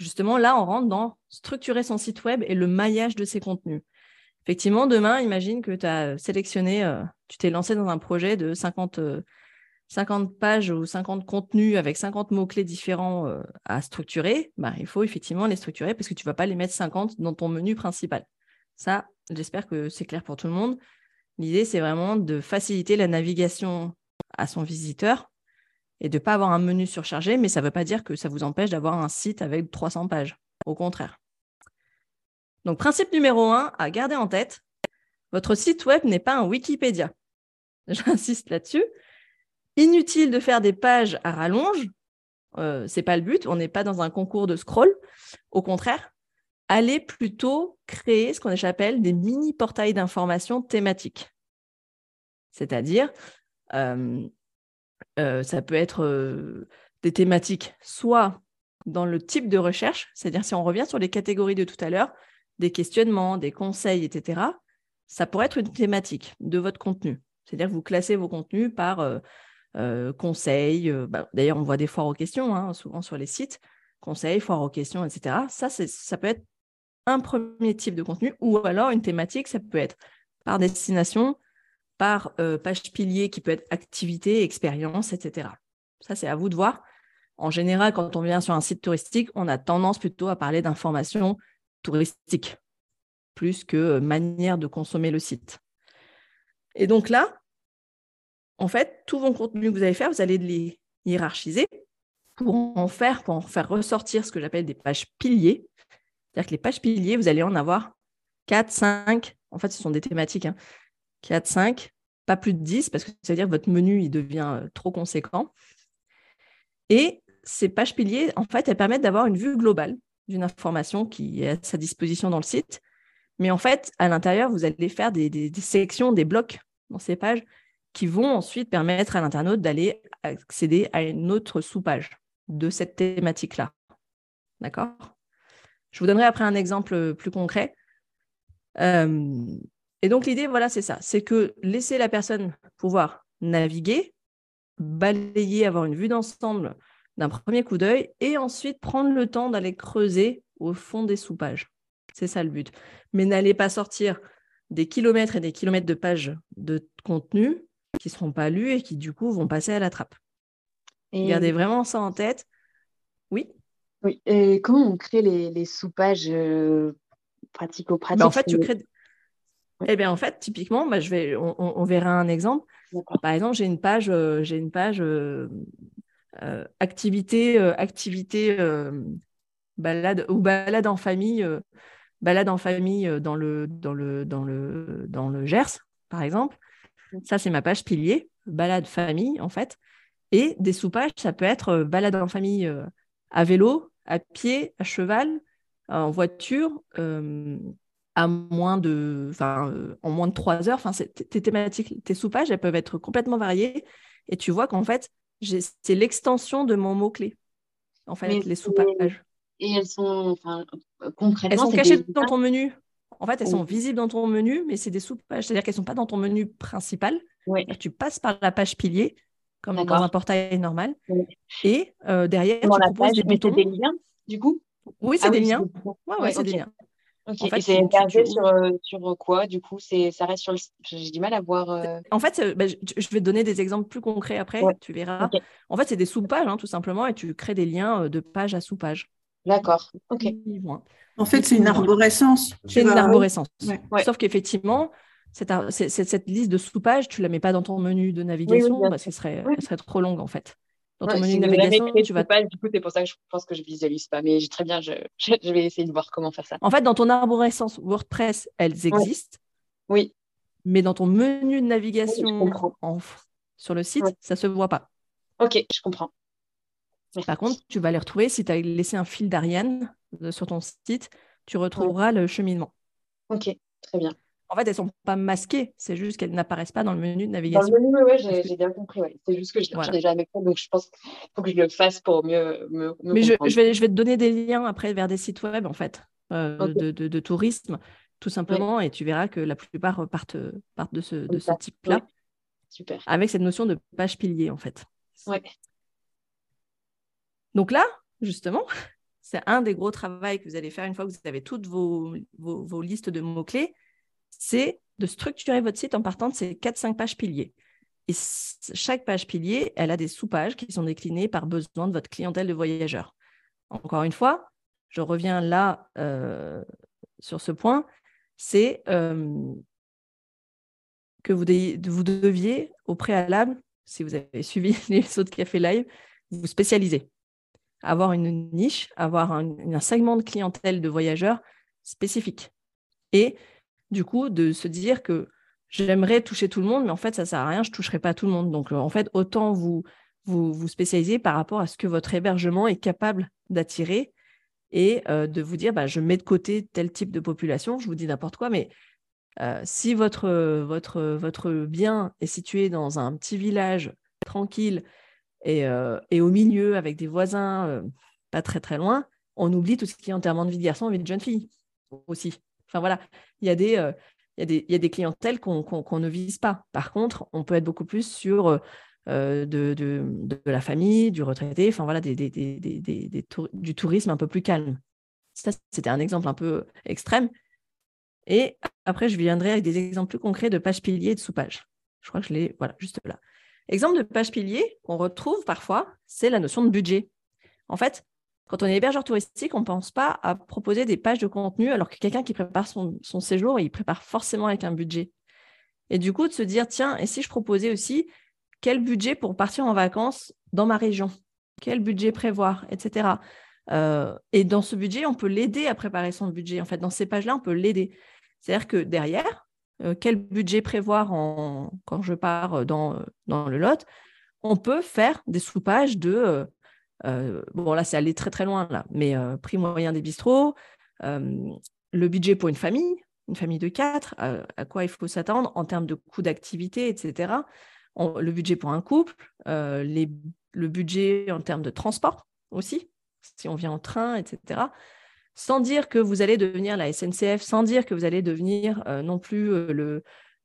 Justement, là, on rentre dans structurer son site web et le maillage de ses contenus. Effectivement, demain, imagine que tu as sélectionné, euh, tu t'es lancé dans un projet de 50, 50 euh, pages ou 50 contenus avec 50 mots-clés différents euh, à structurer. Bah, il faut effectivement les structurer parce que tu ne vas pas les mettre 50 dans ton menu principal. Ça, j'espère que c'est clair pour tout le monde. L'idée, c'est vraiment de faciliter la navigation à son visiteur et de ne pas avoir un menu surchargé, mais ça ne veut pas dire que ça vous empêche d'avoir un site avec 300 pages. Au contraire. Donc, principe numéro un à garder en tête, votre site web n'est pas un Wikipédia. *laughs* J'insiste là-dessus. Inutile de faire des pages à rallonge. Euh, Ce n'est pas le but. On n'est pas dans un concours de scroll. Au contraire, allez plutôt créer ce qu'on appelle des mini portails d'information thématiques. C'est-à-dire, euh, euh, ça peut être euh, des thématiques, soit dans le type de recherche, c'est-à-dire si on revient sur les catégories de tout à l'heure, des questionnements, des conseils, etc., ça pourrait être une thématique de votre contenu. C'est-à-dire que vous classez vos contenus par euh, conseils. Bah, d'ailleurs, on voit des foires aux questions, hein, souvent sur les sites, conseils, foires aux questions, etc. Ça, ça peut être un premier type de contenu, ou alors une thématique, ça peut être par destination, par euh, page pilier qui peut être activité, expérience, etc. Ça, c'est à vous de voir. En général, quand on vient sur un site touristique, on a tendance plutôt à parler d'informations touristiques plus que euh, manière de consommer le site. Et donc là, en fait, tous vos contenus que vous allez faire, vous allez les hiérarchiser pour en faire, pour faire ressortir ce que j'appelle des pages piliers. C'est-à-dire que les pages piliers, vous allez en avoir 4, 5, en fait, ce sont des thématiques, hein. 4, 5, pas plus de 10, parce que ça veut dire que votre menu il devient euh, trop conséquent. Et ces pages piliers, en fait, elles permettent d'avoir une vue globale d'une information qui est à sa disposition dans le site. Mais en fait, à l'intérieur, vous allez faire des, des, sections, des blocs dans ces pages qui vont ensuite permettre à l'internaute d'aller accéder à une autre sous-page de cette thématique-là. D'accord? Je vous donnerai après un exemple plus concret. Euh, et donc l'idée, voilà, c'est ça, c'est que laisser la personne pouvoir naviguer, balayer, avoir une vue d'ensemble d'un premier coup d'œil, et ensuite prendre le temps d'aller creuser au fond des sous-pages. C'est ça le but. Mais n'allez pas sortir des kilomètres et des kilomètres de pages de contenu qui ne seront pas lus et qui du coup vont passer à la trappe. Gardez vraiment ça en tête. Oui? Oui. Et comment on crée les, sous-pages euh, pratico-pratiques? Ben, En fait, tu crées, eh bien, en fait, typiquement, bah, je vais, on, verra un exemple. Par exemple, j'ai une page, euh, j'ai une page euh, euh, activité, activité balade ou balade en famille, balade en famille dans le, dans le, dans le, dans le Gers, par exemple. Ça, c'est ma page pilier, balade famille, en fait. Et des sous-pages, ça peut être balade en famille à vélo, à pied, à cheval, en voiture, à moins de, enfin, euh, en moins de trois heures. Enfin, tes thématiques, tes sous-pages, elles peuvent être complètement variées. Et tu vois qu'en fait, c'est l'extension de mon mot-clé, en fait, les sous-pages. Et elles sont, enfin, concrètement, elles sont cachées dans ton menu. En fait, elles sont visibles dans ton menu, mais c'est des sous-pages, c'est-à-dire qu'elles ne sont pas dans ton menu principal. Tu passes par la page pilier, comme dans un portail normal. Et euh, derrière, tu proposes des boutons. des liens, du coup? Oui, c'est ah des liens. Ouais, ouais, c'est des liens. En fait, c'est hébergé sur, euh, sur, quoi Du coup, ça reste sur le J'ai du mal à voir. Euh. En fait, bah, je vais te donner des exemples plus concrets après, tu verras. En fait, c'est des sous-pages, hein, tout simplement, et tu crées des liens euh, de page à sous-page. D'accord, ok. En fait, c'est une arborescence. C'est une arborescence. Sauf qu'effectivement, cette, cette, liste de soupage, tu ne la mets pas dans ton menu de navigation parce qu'elle serait, serait trop longue en fait. Dans ton menu de navigation, tu vas. Pas, du coup, c'est pour ça que je pense que je visualise pas. Mais très bien, *laughs* je, je, vais essayer de voir comment faire ça. En fait, dans ton arborescence WordPress, elles existent. Oui. Mais dans ton menu de navigation sur le site, ça ne se voit pas. Ok, je comprends. Par contre, tu vas les retrouver si tu as laissé un fil d'Ariane euh, sur ton site, tu retrouveras le cheminement. Ok, très bien. En fait, elles ne sont pas masquées, c'est juste qu'elles n'apparaissent pas dans le menu de navigation. Dans le menu, oui, j'ai bien compris. C'est juste que je l'ai déjà avec toi, donc je pense qu'il faut que je le fasse pour mieux me. Mais je, vais, je vais te donner des liens après vers des sites web, en fait, euh, de, tourisme, tout simplement, et tu verras que la plupart partent, partent de ce, de ce type-là. Super. Avec cette notion de page pilier, en fait. Ouais. Donc là, justement, *laughs* c'est un des gros travaux que vous allez faire une fois que vous avez toutes vos, vos listes de mots-clés c'est de structurer votre site en partant de ces 4-5 pages piliers. Et chaque page pilier, elle a des sous-pages qui sont déclinées par besoin de votre clientèle de voyageurs. Encore une fois, je reviens là euh, sur ce point, c'est euh, que vous, deviez au préalable, si vous avez suivi *laughs* les sauts de café live, vous spécialiser. Avoir une niche, avoir un, un segment de clientèle de voyageurs spécifique. Et du coup, de se dire que j'aimerais toucher tout le monde, mais en fait, ça ne sert à rien, je ne toucherai pas tout le monde. Donc, euh, en fait, autant vous, vous, spécialiser par rapport à ce que votre hébergement est capable d'attirer et euh, de vous dire, bah, je mets de côté tel type de population, je vous dis n'importe quoi, mais euh, si votre, votre, votre bien est situé dans un petit village tranquille et, et au milieu avec des voisins pas très très loin, on oublie tout ce qui est enterrement de vie de garçon et de jeune fille aussi. Enfin voilà, il y a des, clientèles qu'on ne vise pas. Par contre, on peut être beaucoup plus sur euh, euh, de, la famille, du retraité, enfin voilà, du tourisme un peu plus calme. Ça, c'était un exemple un peu extrême. Et après, je viendrai avec des exemples plus concrets de pages piliers et de sous-pages. Je crois que je l'ai, voilà, juste là. Exemple de page pilier qu'on retrouve parfois, c'est la notion de budget. En fait, quand on est hébergeur touristique, on ne pense pas à proposer des pages de contenu, alors que quelqu'un qui prépare son, séjour, il prépare forcément avec un budget. Et du coup, de se dire, tiens, et si je proposais aussi quel budget pour partir en vacances dans ma région? Quel budget prévoir, etc. Euh, et dans ce budget, on peut l'aider à préparer son budget. En fait, dans ces pages-là, on peut l'aider. C'est-à-dire que derrière, euh, quel budget prévoir quand je pars dans, dans le Lot, on peut faire des sous-pages de euh, bon, là, c'est allé très très loin, là, mais euh, prix moyen des bistrots, euh, le budget pour une famille, une famille de quatre, à quoi il faut s'attendre en termes de coût d'activité, etc. le budget pour un couple, le budget en termes de transport aussi, si on vient en train, etc. Sans dire que vous allez devenir la SNCF, sans dire que vous allez devenir non plus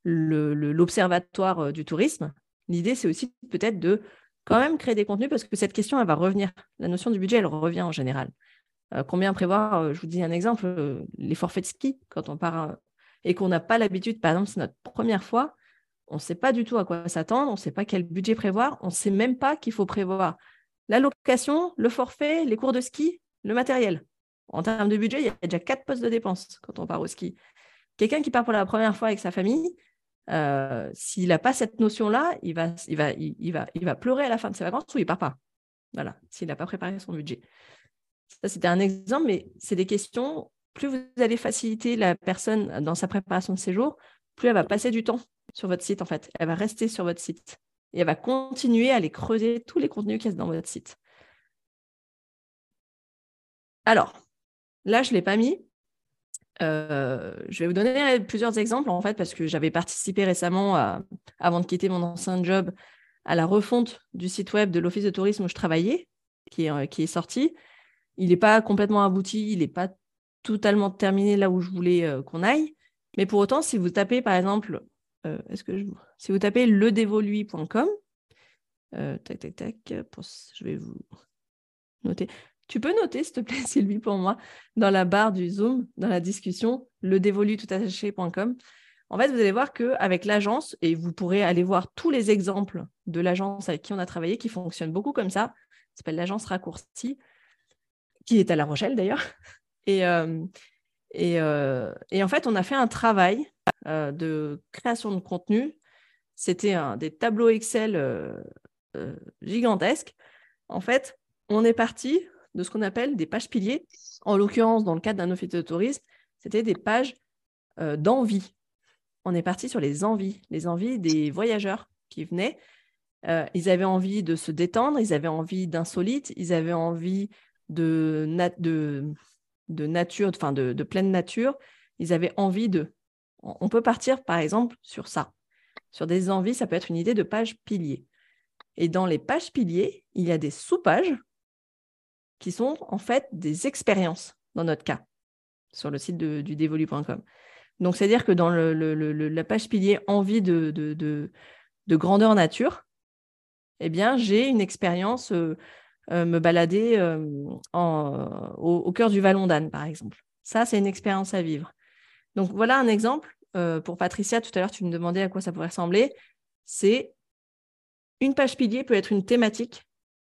l'observatoire du tourisme. L'idée, c'est aussi peut-être de quand même créer des contenus parce que cette question, elle va revenir. La notion du budget, elle revient en général. Euh, combien prévoir euh, Je vous dis un exemple, euh, les forfaits de ski, quand on part et qu'on n'a pas l'habitude, par exemple, c'est notre première fois, on ne sait pas du tout à quoi s'attendre, on ne sait pas quel budget prévoir, on ne sait même pas qu'il faut prévoir la location, le forfait, les cours de ski, le matériel. En termes de budget, il y a déjà quatre postes de dépenses quand on part au ski. Quelqu'un qui part pour la première fois avec sa famille, euh, s'il n'a pas cette notion-là, il va, il, va, va, il va pleurer à la fin de ses vacances ou il ne part pas. Voilà, s'il n'a pas préparé son budget. Ça, c'était un exemple, mais c'est des questions. Plus vous allez faciliter la personne dans sa préparation de séjour, plus elle va passer du temps sur votre site, en fait. Elle va rester sur votre site. Et elle va continuer à aller creuser tous les contenus qu'il y a dans votre site. Alors, là, je ne l'ai pas mis, euh, je vais vous donner plusieurs exemples en fait parce que j'avais participé récemment, avant de quitter mon ancien job, à la refonte du site web de l'office de tourisme où je travaillais, qui est, euh, sorti. Il n'est pas complètement abouti, il n'est pas totalement terminé là où je voulais euh, qu'on aille. Mais pour autant, si vous tapez par exemple, est-ce que je... si vous tapez ledévolui.com, tac tac tac, je vais vous noter. Tu peux noter, s'il te plaît, *laughs* Sylvie, pour moi, dans la barre du Zoom, dans la discussion, le dévolu-tout-attaché.com. En fait, vous allez voir qu'avec l'agence, et vous pourrez aller voir tous les exemples de l'agence avec qui on a travaillé, qui fonctionne beaucoup comme ça, s'appelle l'agence raccourcie. qui est à La Rochelle d'ailleurs. *laughs* Et, et, et, en fait, on a fait un travail de création de contenu. C'était des tableaux Excel gigantesques. En fait, on est parti de ce qu'on appelle des pages piliers. En l'occurrence, dans le cadre d'un office de tourisme, c'était des pages d'envie. On est parti sur les envies, les envies des voyageurs qui venaient euh, ils avaient envie de se détendre, ils avaient envie d'insolite, ils avaient envie de, de, nature, enfin de, de, pleine nature, ils avaient envie de. On peut partir par exemple sur ça. Sur des envies, ça peut être une idée de page pilier. Et dans les pages piliers, il y a des sous-pages qui sont en fait des expériences, dans notre cas, sur le site du dévolu.com. Donc, c'est-à-dire que dans la page pilier envie de, de, grandeur nature, eh bien, j'ai une expérience, euh, euh, me balader euh, au, cœur du Vallon d'Anne, par exemple. Ça, c'est une expérience à vivre. Donc, voilà un exemple. pour Patricia, tout à l'heure, tu me demandais à quoi ça pourrait ressembler. C'est une page pilier peut être une thématique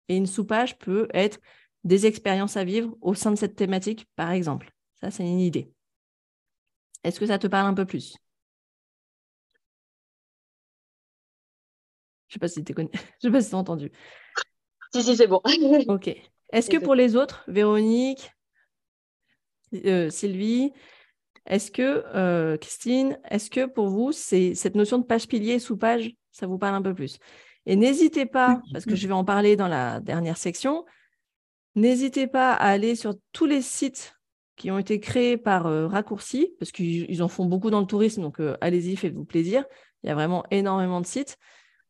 et une sous-page peut être des expériences à vivre au sein de cette thématique, par exemple. Ça, c'est une idée. Est-ce que ça te parle un peu plus? Je ne sais pas si tu *laughs* si as entendu. Si, si, c'est bon. *laughs* ok. Est-ce que pour les autres, Véronique, euh, Sylvie, est-ce que, euh, Christine, est-ce que pour vous, c'est cette notion de page pilier sous-page, ça vous parle un peu plus? Et n'hésitez pas, parce que je vais en parler dans la dernière section, n'hésitez pas à aller sur tous les sites qui ont été créés par euh, Raccourci, parce qu'ils en font beaucoup dans le tourisme, donc allez-y, faites-vous plaisir. Il y a vraiment énormément de sites.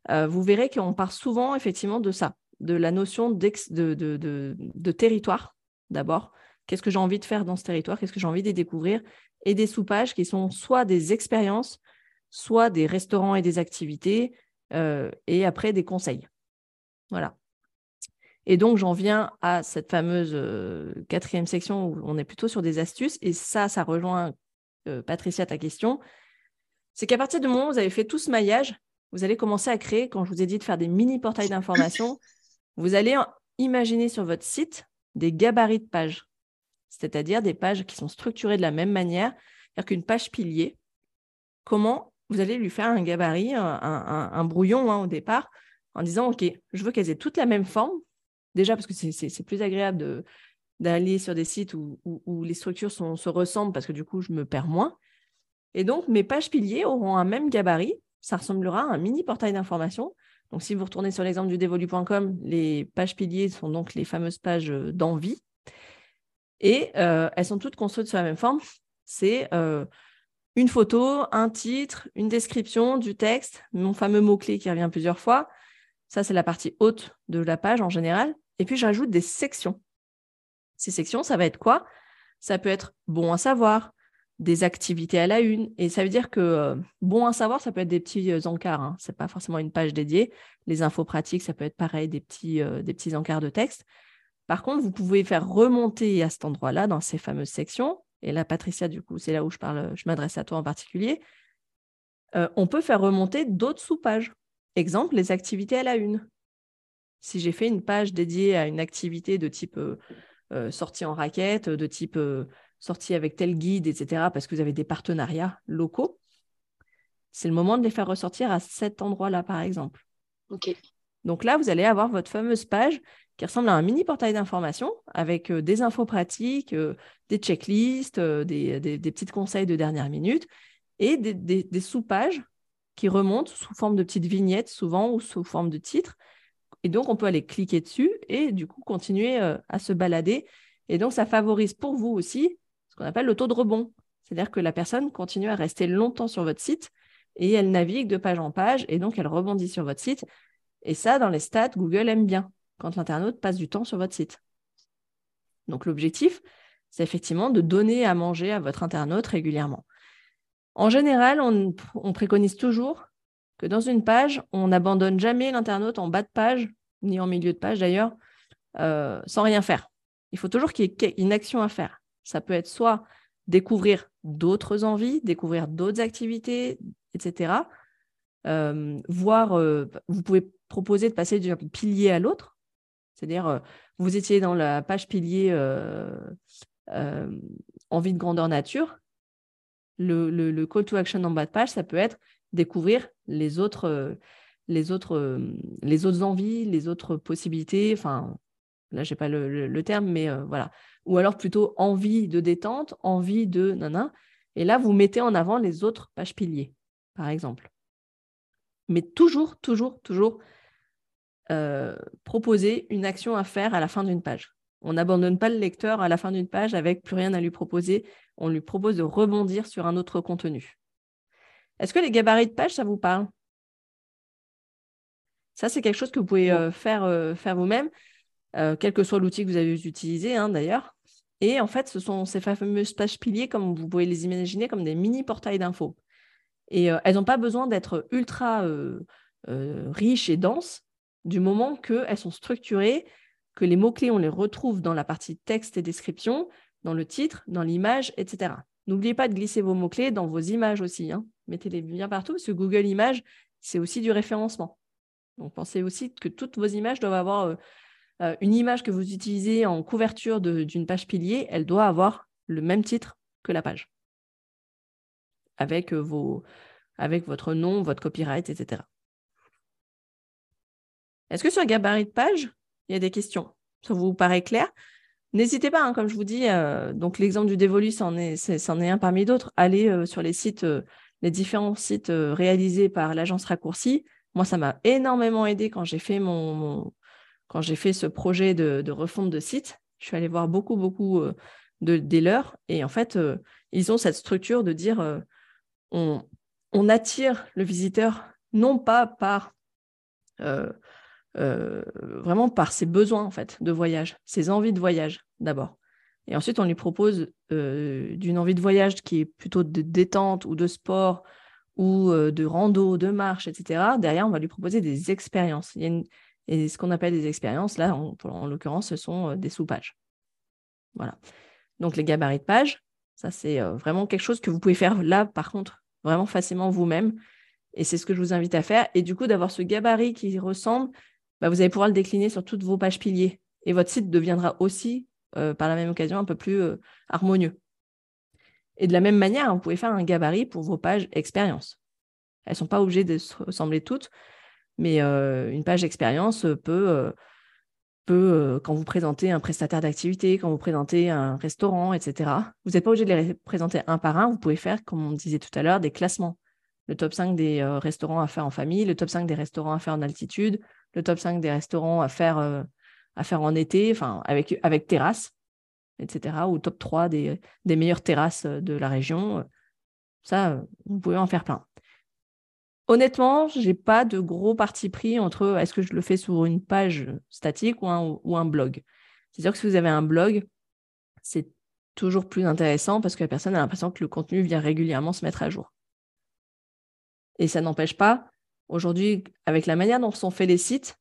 Euh, vous verrez qu'on part souvent effectivement de ça, de la notion de, de, territoire d'abord. Qu'est-ce que j'ai envie de faire dans ce territoire? Qu'est-ce que j'ai envie de découvrir? Et des soupages qui sont soit des expériences, soit des restaurants et des activités, euh, et après des conseils. Voilà. Et donc, j'en viens à cette fameuse euh, quatrième section où on est plutôt sur des astuces. Et ça, ça rejoint, Patricia, ta question. C'est qu'à partir du moment où vous avez fait tout ce maillage, vous allez commencer à créer, quand je vous ai dit de faire des mini portails d'information, vous allez imaginer sur votre site des gabarits de pages, c'est-à-dire des pages qui sont structurées de la même manière, c'est-à-dire qu'une page pilier, comment vous allez lui faire un gabarit, un, brouillon hein, au départ, en disant, OK, je veux qu'elles aient toutes la même forme, déjà parce que c'est plus agréable d'aller sur des sites où, les structures se ressemblent, parce que du coup, je me perds moins. Et donc, mes pages piliers auront un même gabarit, ça ressemblera à un mini portail d'information. Donc, si vous retournez sur l'exemple du dévolu.com, les pages piliers sont donc les fameuses pages euh, d'envie. Et euh, elles sont toutes construites sur la même forme. C'est euh, une photo, un titre, une description du texte, mon fameux mot-clé qui revient plusieurs fois. Ça, c'est la partie haute de la page en général. Et puis, j'ajoute des sections. Ces sections, ça va être quoi? Ça peut être bon à savoir, des activités à la une. Et ça veut dire que, euh, bon à savoir, ça peut être des petits euh, encarts. Hein. Ce n'est pas forcément une page dédiée. Les infos pratiques, ça peut être pareil, des petits, euh, des petits encarts de texte. Par contre, vous pouvez faire remonter à cet endroit-là, dans ces fameuses sections. Et là, Patricia, du coup, c'est là où je parle, je m'adresse à toi en particulier. on peut faire remonter d'autres sous-pages. Exemple, les activités à la une. Si j'ai fait une page dédiée à une activité de type sortie en raquette, de type sorti avec tel guide, etc., parce que vous avez des partenariats locaux, c'est le moment de les faire ressortir à cet endroit-là, par exemple. OK. Donc là, vous allez avoir votre fameuse page qui ressemble à un mini portail d'information avec euh, des infos pratiques, euh, des checklists, euh, des, petits conseils de dernière minute et des, sous-pages qui remontent sous forme de petites vignettes souvent ou sous forme de titres. Et donc, on peut aller cliquer dessus et du coup continuer à se balader. Et donc, ça favorise pour vous aussi qu'on appelle le taux de rebond. C'est-à-dire que la personne continue à rester longtemps sur votre site et elle navigue de page en page et donc elle rebondit sur votre site. Et ça, dans les stats, Google aime bien quand l'internaute passe du temps sur votre site. Donc l'objectif, c'est effectivement de donner à manger à votre internaute régulièrement. En général, on, préconise toujours que dans une page, on n'abandonne jamais l'internaute en bas de page, ni en milieu de page d'ailleurs, euh, sans rien faire. Il faut toujours qu'il y ait une action à faire. Ça peut être soit découvrir d'autres envies, découvrir d'autres activités, etc. Euh, voir, euh, vous pouvez proposer de passer d'un pilier à l'autre. C'est-à-dire, vous étiez dans la page pilier envie de grandeur nature, le, call to action en bas de page, ça peut être découvrir les autres, les autres, les autres envies, les autres possibilités. Enfin, là, je n'ai pas le, terme, mais voilà. Ou alors plutôt envie de détente, envie de nana. Et là, vous mettez en avant les autres pages piliers, par exemple. Mais toujours, toujours, toujours proposer une action à faire à la fin d'une page. On n'abandonne pas le lecteur à la fin d'une page avec plus rien à lui proposer. On lui propose de rebondir sur un autre contenu. Est-ce que les gabarits de page, ça vous parle? Ça, c'est quelque chose que vous pouvez euh, faire, euh, faire vous-même, euh, quel que soit l'outil que vous avez utilisé hein, d'ailleurs. Et en fait, ce sont ces fameuses pages piliers, comme vous pouvez les imaginer, comme des mini portails d'infos. Et elles n'ont pas besoin d'être ultra riches et denses du moment qu'elles sont structurées les mots-clés, on les retrouve dans la partie texte et description, dans le titre, dans l'image, etc. N'oubliez pas de glisser vos mots-clés dans vos images aussi. Hein. Mettez-les bien partout, parce que Google Images, c'est aussi du référencement. Donc pensez aussi que toutes vos images doivent avoir euh, euh, une image que vous utilisez en couverture d'une page pilier, elle doit avoir le même titre que la page. Avec, euh, vos, avec votre nom, votre copyright, etc. Est-ce que sur gabarit de page, il y a des questions. Ça vous paraît clair? N'hésitez pas, hein, comme je vous dis, euh, donc l'exemple du Dévolu, c'en est, un parmi d'autres. Allez euh, sur les sites, euh, les différents sites réalisés par l'agence Raccourci. Moi, ça m'a énormément aidé quand j'ai fait mon, quand j'ai fait ce projet de, refonte de site. Je suis allée voir beaucoup, beaucoup de, des leurs. Et en fait, ils ont cette structure de dire on, attire le visiteur non pas par euh, vraiment par ses besoins en fait de voyage, ses envies de voyage d'abord. Et ensuite, on lui propose euh, d'une envie de voyage qui est plutôt de détente ou de sport ou euh, de rando, de marche, etc. Derrière, on va lui proposer des expériences. Il y a Et ce qu'on appelle des expériences, là, en, en l'occurrence, ce sont des sous-pages. Voilà. Donc, les gabarits de pages, ça, c'est vraiment quelque chose que vous pouvez faire là, par contre, vraiment facilement vous-même. Et c'est ce que je vous invite à faire. Et du coup, d'avoir ce gabarit qui ressemble bah, vous allez pouvoir le décliner sur toutes vos pages piliers. Et votre site deviendra aussi, euh, par la même occasion, un peu plus euh, harmonieux. Et de la même manière, vous pouvez faire un gabarit pour vos pages expérience. Elles ne sont pas obligées de se ressembler toutes, mais euh, une page expérience peut, peut quand vous présentez un prestataire d'activité, quand vous présentez un restaurant, etc., vous n'êtes pas obligé de les présenter un par un. Vous pouvez faire, comme on disait tout à l'heure, des classements. Le top 5 des restaurants à faire en famille, le top 5 des restaurants à faire en altitude, le top 5 des restaurants à faire, euh, à faire en été, enfin, avec, avec terrasse, etc. Ou top 3 des, des meilleures terrasses de la région. Ça, vous pouvez en faire plein. Honnêtement, je n'ai pas de gros parti pris entre est-ce que je le fais sur une page statique ou un, ou un blog. C'est-à-dire que si vous avez un blog, c'est toujours plus intéressant parce que la personne a l'impression que le contenu vient régulièrement se mettre à jour. Et ça n'empêche pas Aujourd'hui, avec la manière dont sont faits les sites,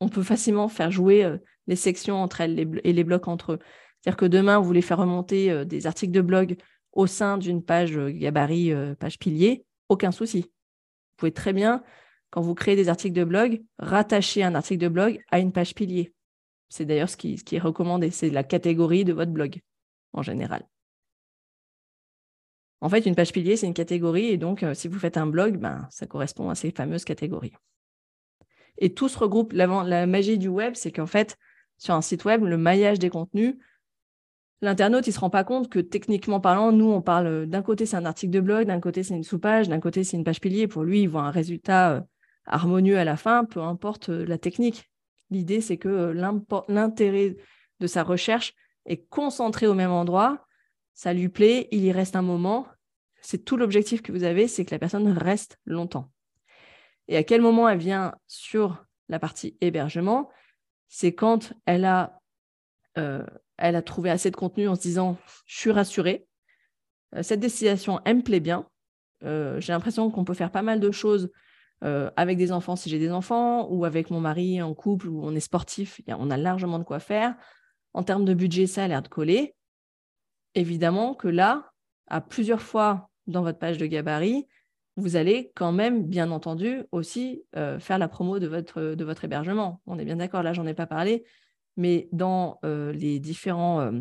on peut facilement faire jouer euh, les sections entre elles et les blocs entre eux. C'est-à-dire que demain, vous voulez faire remonter euh, des articles de blog au sein d'une page euh, gabarit, page pilier, aucun souci. Vous pouvez très bien, quand vous créez des articles de blog, rattacher un article de blog à une page pilier. C'est d'ailleurs ce qui, ce qui est recommandé, c'est la catégorie de votre blog en général. En fait, une page pilier, c'est une catégorie, et donc, euh, si vous faites un blog, ben, ça correspond à ces fameuses catégories. Et tout se regroupe. La, magie du web, c'est qu'en fait, sur un site web, le maillage des contenus, l'internaute, il ne se rend pas compte que techniquement parlant, nous, on parle euh, d'un côté, c'est un article de blog, d'un côté, c'est une sous-page, d'un côté, c'est une page pilier. Pour lui, il voit un résultat euh, harmonieux à la fin, peu importe la technique. L'idée, c'est que l'intérêt de sa recherche est concentré au même endroit ça lui plaît, il y reste un moment. C'est tout l'objectif que vous avez, c'est que la personne reste longtemps. Et à quel moment elle vient sur la partie hébergement C'est quand elle a, euh, elle a trouvé assez de contenu en se disant je suis rassurée, euh, cette destination, elle me plaît bien. Euh, j'ai l'impression qu'on peut faire pas mal de choses avec des enfants si j'ai des enfants, ou avec mon mari en couple, ou on est sportif, on a largement de quoi faire. En termes de budget, ça a l'air de coller évidemment que là, à plusieurs fois dans votre page de gabarit, vous allez quand même, bien entendu, aussi euh, faire la promo de votre, hébergement. On est bien d'accord, là, j'en ai pas parlé, mais dans les différents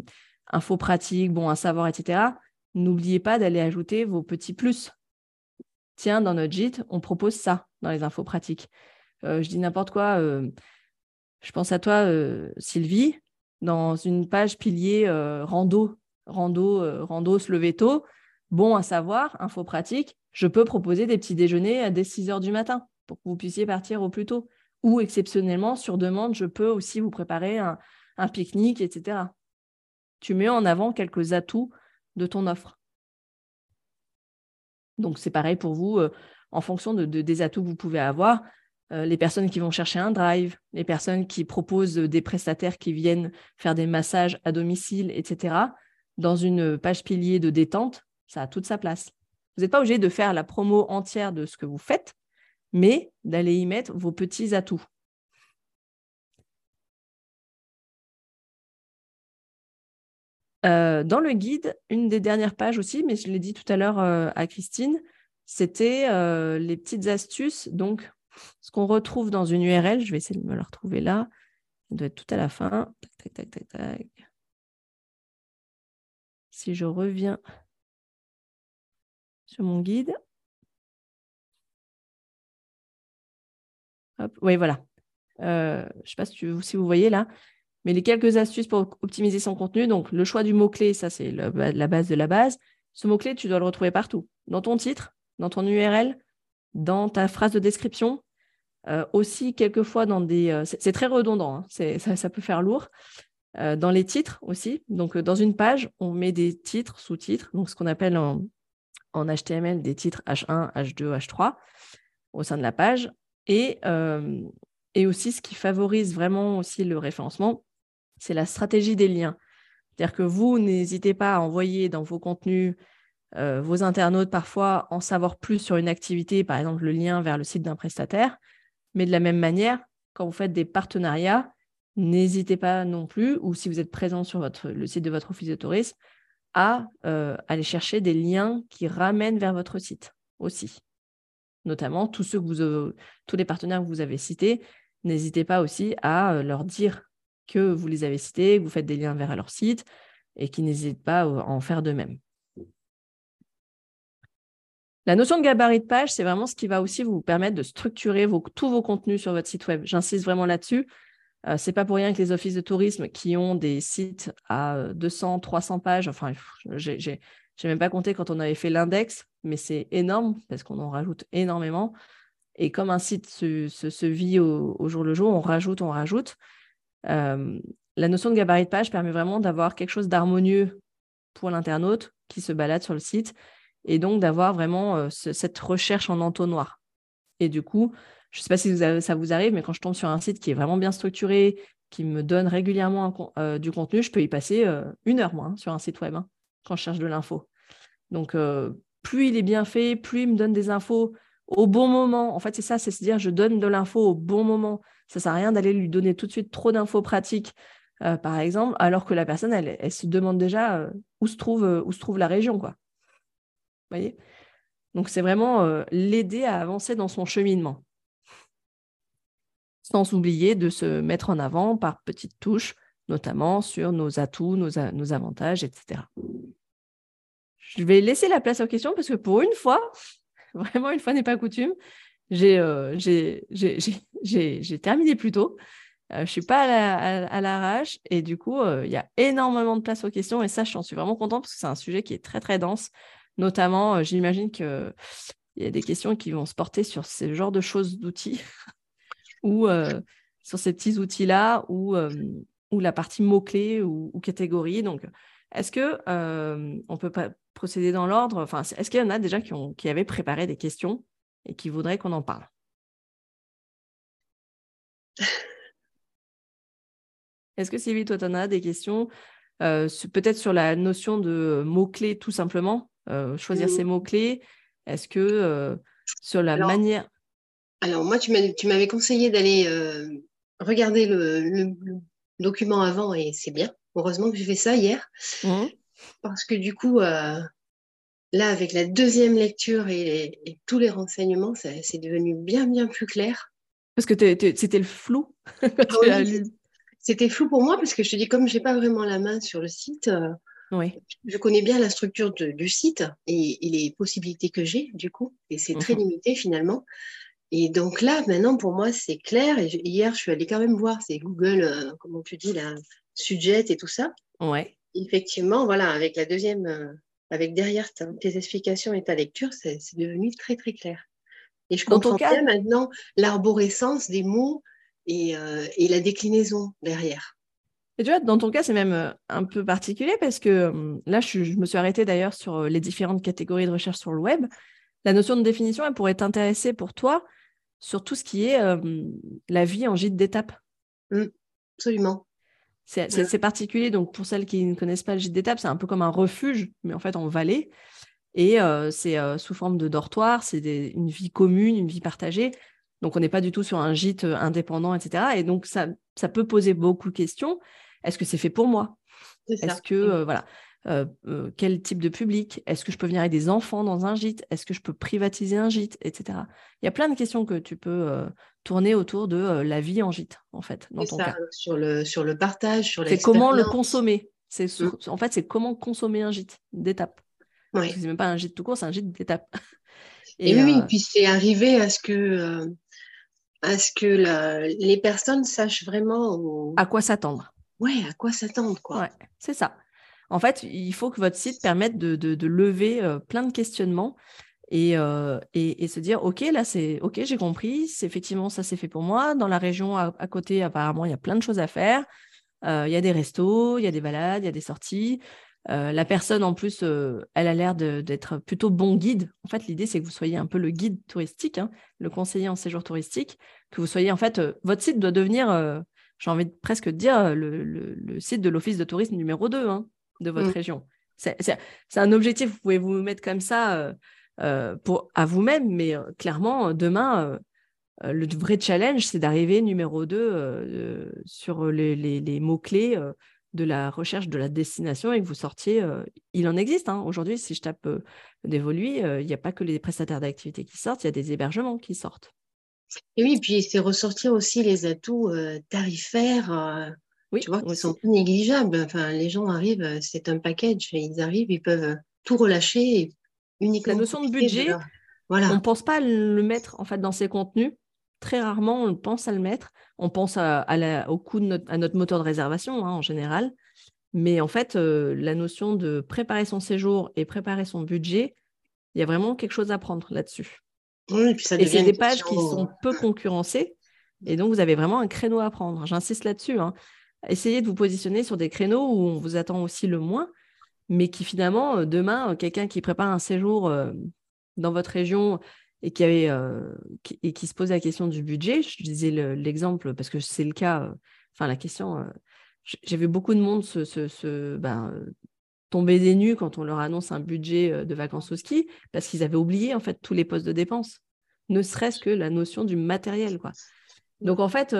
infos pratiques, bon à savoir, etc., n'oubliez pas d'aller ajouter vos petits plus. Tiens, dans notre gîte, on propose ça dans les infos pratiques. je dis n'importe quoi. je pense à toi, Sylvie, dans une page pilier rando, rando, rando, se lever tôt. Bon à savoir, info pratique, je peux proposer des petits déjeuners à dès 6 heures du matin pour que vous puissiez partir au plus tôt. Ou exceptionnellement, sur demande, je peux aussi vous préparer un, pique-nique, etc. Tu mets en avant quelques atouts de ton offre. Donc c'est pareil pour vous, euh, en fonction de, des atouts que vous pouvez avoir. Euh, les personnes qui vont chercher un drive, les personnes qui proposent des prestataires qui viennent faire des massages à domicile, etc. Dans une page pilier de détente, ça a toute sa place. Vous n'êtes pas obligé de faire la promo entière de ce que vous faites, mais d'aller y mettre vos petits atouts. Euh, dans le guide, une des dernières pages aussi, mais je l'ai dit tout à l'heure euh, à Christine, c'était euh, les petites astuces. Donc, ce qu'on retrouve dans une URL, je vais essayer de me la retrouver là. Ça doit être tout à la fin. Tac, tac, tac, tac, Si je reviens sur mon guide. Oui, voilà. Euh, je ne sais pas si, vous voyez là, mais les quelques astuces pour optimiser son contenu. Donc, le choix du mot-clé, ça, c'est la base de la base. Ce mot-clé, tu dois le retrouver partout. Dans ton titre, dans ton URL, dans ta phrase de description. Euh, aussi, quelquefois, dans des. Euh, c'est très redondant, hein. ça, peut faire lourd. Dans les titres aussi. Donc, dans une page, on met des titres, sous-titres, donc ce qu'on appelle en, HTML des titres H1, H2, H3 au sein de la page. Et, euh, et aussi, ce qui favorise vraiment aussi le référencement, c'est la stratégie des liens. C'est-à-dire que vous, n'hésitez pas à envoyer dans vos contenus euh, vos internautes parfois en savoir plus sur une activité, par exemple le lien vers le site d'un prestataire. Mais de la même manière, quand vous faites des partenariats, n'hésitez pas non plus, ou si vous êtes présent sur votre, le site de votre office de tourisme, à euh, aller chercher des liens qui ramènent vers votre site aussi. Notamment tous ceux que vous, tous les partenaires que vous avez cités, n'hésitez pas aussi à euh, leur dire que vous les avez cités, que vous faites des liens vers leur site et qu'ils n'hésitent pas à en faire de même. La notion de gabarit de page, c'est vraiment ce qui va aussi vous permettre de structurer tous vos contenus sur votre site web. J'insiste vraiment là-dessus. Euh, c'est pas pour rien que les offices de tourisme qui ont des sites à 200, euh, 300 pages, enfin, j'ai même pas compté quand on avait fait l'index, mais c'est énorme parce qu'on en rajoute énormément. Et comme un site se, vit au, jour le jour, on rajoute, on rajoute. Euh, la notion de gabarit de page permet vraiment d'avoir quelque chose d'harmonieux pour l'internaute qui se balade sur le site et donc d'avoir vraiment cette recherche en entonnoir. Et du coup, je ne sais pas si ça vous arrive, mais quand je tombe sur un site qui est vraiment bien structuré, qui me donne régulièrement euh, du contenu, je peux y passer euh, une heure, moi, hein, sur un site web, hein, quand je cherche de l'info. Donc, euh, plus il est bien fait, plus il me donne des infos au bon moment. En fait, c'est ça, c'est se dire, je donne de l'info au bon moment. Ça ne sert à rien d'aller lui donner tout de suite trop d'infos pratiques, par exemple, alors que la personne, elle, se demande déjà où, se trouve, où se trouve la région. Quoi. Vous voyez? Donc, c'est vraiment l'aider à avancer dans son cheminement sans oublier de se mettre en avant par petites touches, notamment sur nos atouts, nos, avantages, etc. Je vais laisser la place aux questions parce que pour une fois, *laughs* vraiment une fois n'est pas coutume, j'ai euh, terminé plus tôt. Euh, je ne suis pas à l'arrache et du coup, euh, il y a énormément de place aux questions et ça, j'en suis vraiment contente parce que c'est un sujet qui est très, très dense. Notamment, j'imagine qu'il y a des questions qui vont se porter sur ce genre de choses, d'outils. *laughs* ou euh, sur ces petits outils-là ou, euh, ou la partie mots-clés ou, catégories. Donc, est-ce que euh, on peut pas procéder dans l'ordre? Enfin, Est-ce qu'il y en a déjà qui, ont, qui avaient préparé des questions et qui voudraient qu'on en parle? *laughs* Est-ce que Sylvie, toi, tu en as des questions Peut-être sur la notion de mots-clés tout simplement, choisir ces mots-clés? Est-ce que sur la manière... Alors, moi, tu m'avais conseillé d'aller euh, regarder le, document avant et c'est bien. Heureusement que j'ai fait ça hier. Mmh. Parce que du coup, euh, là, avec la deuxième lecture et, tous les renseignements, c'est devenu bien, bien plus clair. Parce que c'était le flou. *laughs* Ah c'était flou pour moi parce que je te dis, comme je n'ai pas vraiment la main sur le site, euh, oui. je connais bien la structure du site et, les possibilités que j'ai, du coup, et c'est très mhm. limité finalement. Et donc là, maintenant, pour moi, c'est clair. Et hier, je suis allée quand même voir, c'est Google, euh, comment tu dis, la Sujet et tout ça. Ouais. Effectivement, voilà, avec la deuxième, euh, avec derrière tes explications et ta lecture, c'est devenu très, très clair. Et je comprends bien maintenant l'arborescence des mots euh, et, la déclinaison derrière. Et tu vois, dans ton cas, c'est même un peu particulier parce que là, je, me suis arrêtée d'ailleurs sur les différentes catégories de recherche sur le web. La notion de définition, elle pourrait t'intéresser pour toi sur tout ce qui est la vie en gîte d'étape. Mmh, absolument. C'est particulier. Donc, pour celles qui ne connaissent pas le gîte d'étape, c'est un peu comme un refuge, mais en fait en vallée. Et c'est sous forme de dortoir, c'est une vie commune, une vie partagée. Donc, on n'est pas du tout sur un gîte euh, indépendant, etc. Et donc, ça, ça peut poser beaucoup de questions. Est-ce que c'est fait pour moi? Est-ce que, euh, voilà, euh, quel type de public? Est-ce que je peux venir avec des enfants dans un gîte? Est-ce que je peux privatiser un gîte, etc. Il y a plein de questions que tu peux tourner autour de la vie en gîte, en fait, dans ton cas. Sur le, sur le partage, sur C'est comment le consommer. C'est mmh. En fait, c'est comment consommer un gîte d'étape. Oui. C'est même pas un gîte tout court, c'est un gîte d'étape. *laughs* Et, Et, oui, puis c'est arrivé à ce que à ce que les personnes sachent vraiment à quoi s'attendre. Ouais, à quoi s'attendre, quoi. Ouais, c'est ça. En fait, il faut que votre site permette de, lever euh, plein de questionnements euh, et, se dire, OK, là, c'est OK, j'ai compris, c'est effectivement, ça c'est fait pour moi. Dans la région à, côté, apparemment, il y a plein de choses à faire. Euh, il y a des restos, il y a des balades, il y a des sorties. La personne, en plus, elle a l'air d'être plutôt bon guide. En fait, l'idée, c'est que vous soyez un peu le guide touristique, hein, le conseiller en séjour touristique, que vous soyez, en fait, votre site doit devenir, j'ai envie de presque dire, le, site de l'office de tourisme numéro 2 hein, de votre mmh. région. C'est un objectif, vous pouvez vous mettre comme ça pour, à vous-même, mais clairement, demain, le vrai challenge, c'est d'arriver numéro 2 sur les mots-clés de la recherche de la destination et que vous sortiez, euh, il en existe. Hein. Aujourd'hui, si je tape euh, d'évoluer, euh, il n'y a pas que les prestataires d'activité qui sortent, il y a des hébergements qui sortent. Et oui, puis c'est ressortir aussi les atouts tarifaires, oui, tu vois, qui sont plus négligeables. Enfin, les gens arrivent, c'est un package, ils arrivent, ils peuvent tout relâcher uniquement. La notion de budget, voilà. on ne pense pas le mettre en fait dans ces contenus très rarement on pense à le mettre. On pense à, au coût de notre, à notre moteur de réservation hein, en général. Mais en fait, euh, la notion de préparer son séjour et préparer son budget, il y a vraiment quelque chose à prendre là-dessus. Oui, et puis ça et c'est des pages qui sont peu concurrencées. Et donc, vous avez vraiment un créneau à prendre. J'insiste là-dessus. Hein. Essayez de vous positionner sur des créneaux où on vous attend aussi le moins, mais qui finalement, euh, demain, euh, quelqu'un qui prépare un séjour dans votre région et qui, avait, euh, et qui se pose la question du budget. Je disais l'exemple parce que c'est le cas, euh, enfin la question, euh, j'ai vu beaucoup de monde se, ben, tomber des nues quand on leur annonce un budget de vacances au ski parce qu'ils avaient oublié en fait tous les postes de dépenses, ne serait-ce que la notion du matériel. Quoi. Donc en fait,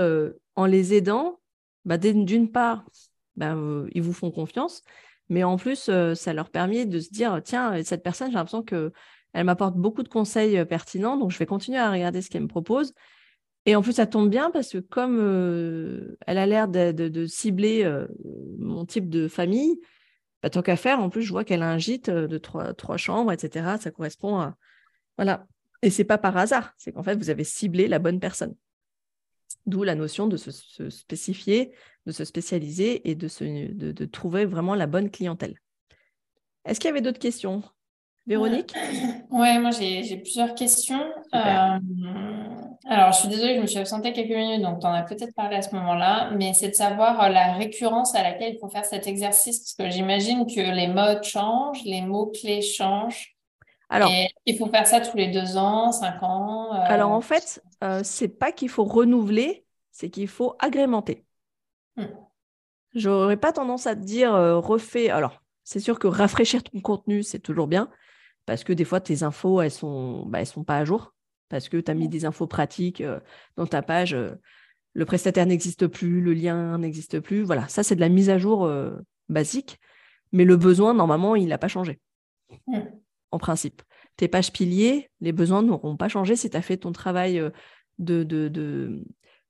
en les aidant, bah, d'une part, ben, ils vous font confiance, mais en plus, ça leur permet de se dire, tiens, cette personne, j'ai l'impression que elle m'apporte beaucoup de conseils euh, pertinents, donc je vais continuer à regarder ce qu'elle me propose. Et en plus, ça tombe bien parce que comme euh, elle a l'air de, cibler euh, mon type de famille, bah, tant qu'à faire, en plus, je vois qu'elle a un gîte de trois, trois, chambres, etc. Ça correspond à... Voilà. Et c'est pas par hasard, c'est qu'en fait, vous avez ciblé la bonne personne. D'où la notion de se, spécifier, de se spécialiser et de, se, de trouver vraiment la bonne clientèle. Est-ce qu'il y avait d'autres questions? Véronique? Oui, moi j'ai plusieurs questions. Euh, alors, je suis désolée, je me suis absentée quelques minutes, donc tu en as peut-être parlé à ce moment-là, mais c'est de savoir euh, la récurrence à laquelle il faut faire cet exercice, parce que j'imagine que les modes changent, les mots-clés changent. Alors, et il faut faire ça tous les deux ans, cinq ans. Euh, alors, en fait, c'est pas qu'il faut renouveler, c'est qu'il faut agrémenter. Hmm. J'aurais pas tendance à te dire refait. Alors, c'est sûr que rafraîchir ton contenu, c'est toujours bien parce que des fois, tes infos, elles sont, bah, elles sont pas à jour, parce que tu as mis des infos pratiques euh, dans ta page. Euh, le prestataire n'existe plus, le lien n'existe plus. Voilà, ça, c'est de la mise à jour euh, basique, mais le besoin, normalement, il n'a pas changé, mmh. En principe. Tes pages piliers, les besoins n'auront pas changé si tu as fait ton travail de,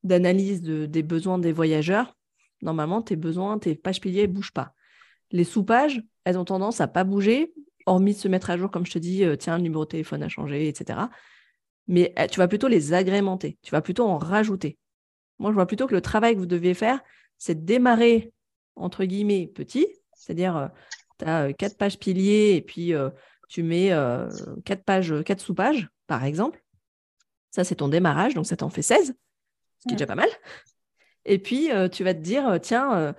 d'analyse des besoins des voyageurs. normalement, tes besoins, tes pages piliers ne bougent pas. Les sous-pages, elles ont tendance à pas bouger, hormis de se mettre à jour, comme je te dis, euh, tiens, le numéro de téléphone a changé, etc. Mais euh, tu vas plutôt les agrémenter, tu vas plutôt en rajouter. Moi, je vois plutôt que le travail que vous deviez faire, c'est de démarrer, entre guillemets, petit, c'est-à-dire, tu as quatre pages piliers et puis tu mets quatre pages, quatre sous-pages, par exemple. Ça, c'est ton démarrage, donc ça t'en fait 16, ce qui est déjà pas mal. Et puis, tu vas te dire, tiens,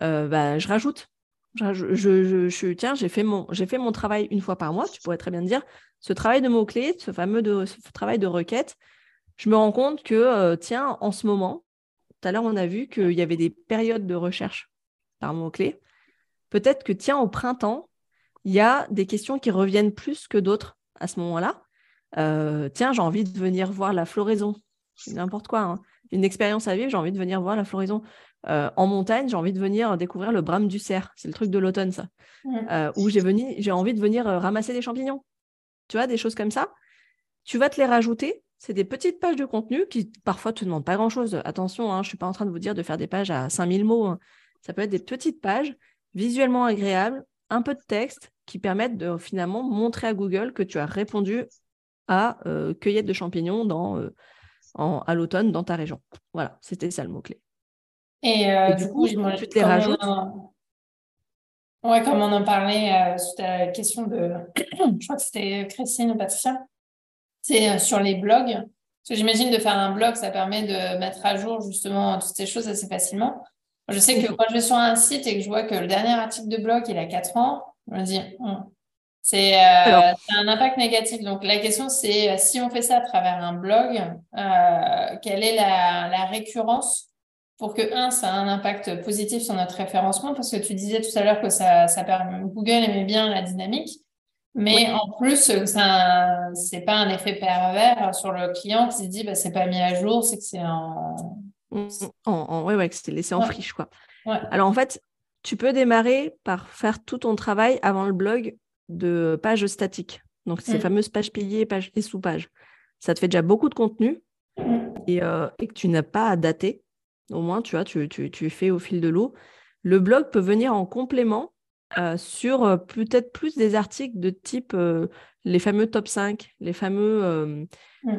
bah, je rajoute je, tiens, j'ai fait, mon, fait mon travail une fois par mois. Tu pourrais très bien dire, ce travail de mots-clés, ce fameux de, travail de requête, je me rends compte que, euh, tiens, en ce moment, tout à l'heure, on a vu qu'il y avait des périodes de recherche par mots-clés. Peut-être que, tiens, au printemps, il y a des questions qui reviennent plus que d'autres à ce moment-là. Euh, tiens, j'ai envie de venir voir la floraison. N'importe quoi. Hein. Une expérience à vivre, j'ai envie de venir voir la floraison. Euh, en montagne, j'ai envie de venir découvrir le brame du cerf. C'est le truc de l'automne, ça. Euh, où j'ai, envie de venir euh, ramasser des champignons. Tu vois, des choses comme ça. Tu vas te les rajouter. C'est des petites pages de contenu qui parfois te demandent pas grand-chose. Attention, hein, je ne suis pas en train de vous dire de faire des pages à 5000 mots. Hein. Ça peut être des petites pages visuellement agréables, un peu de texte qui permettent de finalement montrer à Google que tu as répondu à cueillette de champignons dans, à l'automne dans ta région. Voilà, c'était ça le mot-clé. Et, euh, du coup, tu te les rajoutes? Ouais, comme on en parlait euh, suite à la question de, *coughs* je crois que c'était Christine ou Patricia, c'est euh, sur les blogs. Parce que j'imagine de faire un blog, ça permet de mettre à jour justement toutes ces choses assez facilement. Je sais que quand je vais sur un site et que je vois que le dernier article de blog, il a 4 ans, je me dis, hmm, c'est un impact négatif. Donc la question, c'est si on fait ça à travers un blog, quelle est la, la récurrence pour que, un, ça a un impact positif sur notre référencement, parce que tu disais tout à l'heure que ça, ça permet, Google aimait bien la dynamique, mais en plus, ça, c'est pas un effet pervers sur le client qui se dit, bah, c'est pas mis à jour, c'est que c'est en... En, ouais, ouais, que c'était laissé en friche, quoi. Alors, en fait, tu peux démarrer par faire tout ton travail avant le blog de pages statiques. Donc, ces mm. fameuses pages piliers pages et sous-pages. Ça te fait déjà beaucoup de contenu mm. et, euh, et que tu n'as pas à dater. Au moins, tu vois, tu, tu, fais au fil de l'eau. Le blog peut venir en complément euh, sur euh, peut-être plus des articles de type les fameux top 5, les fameux mmh.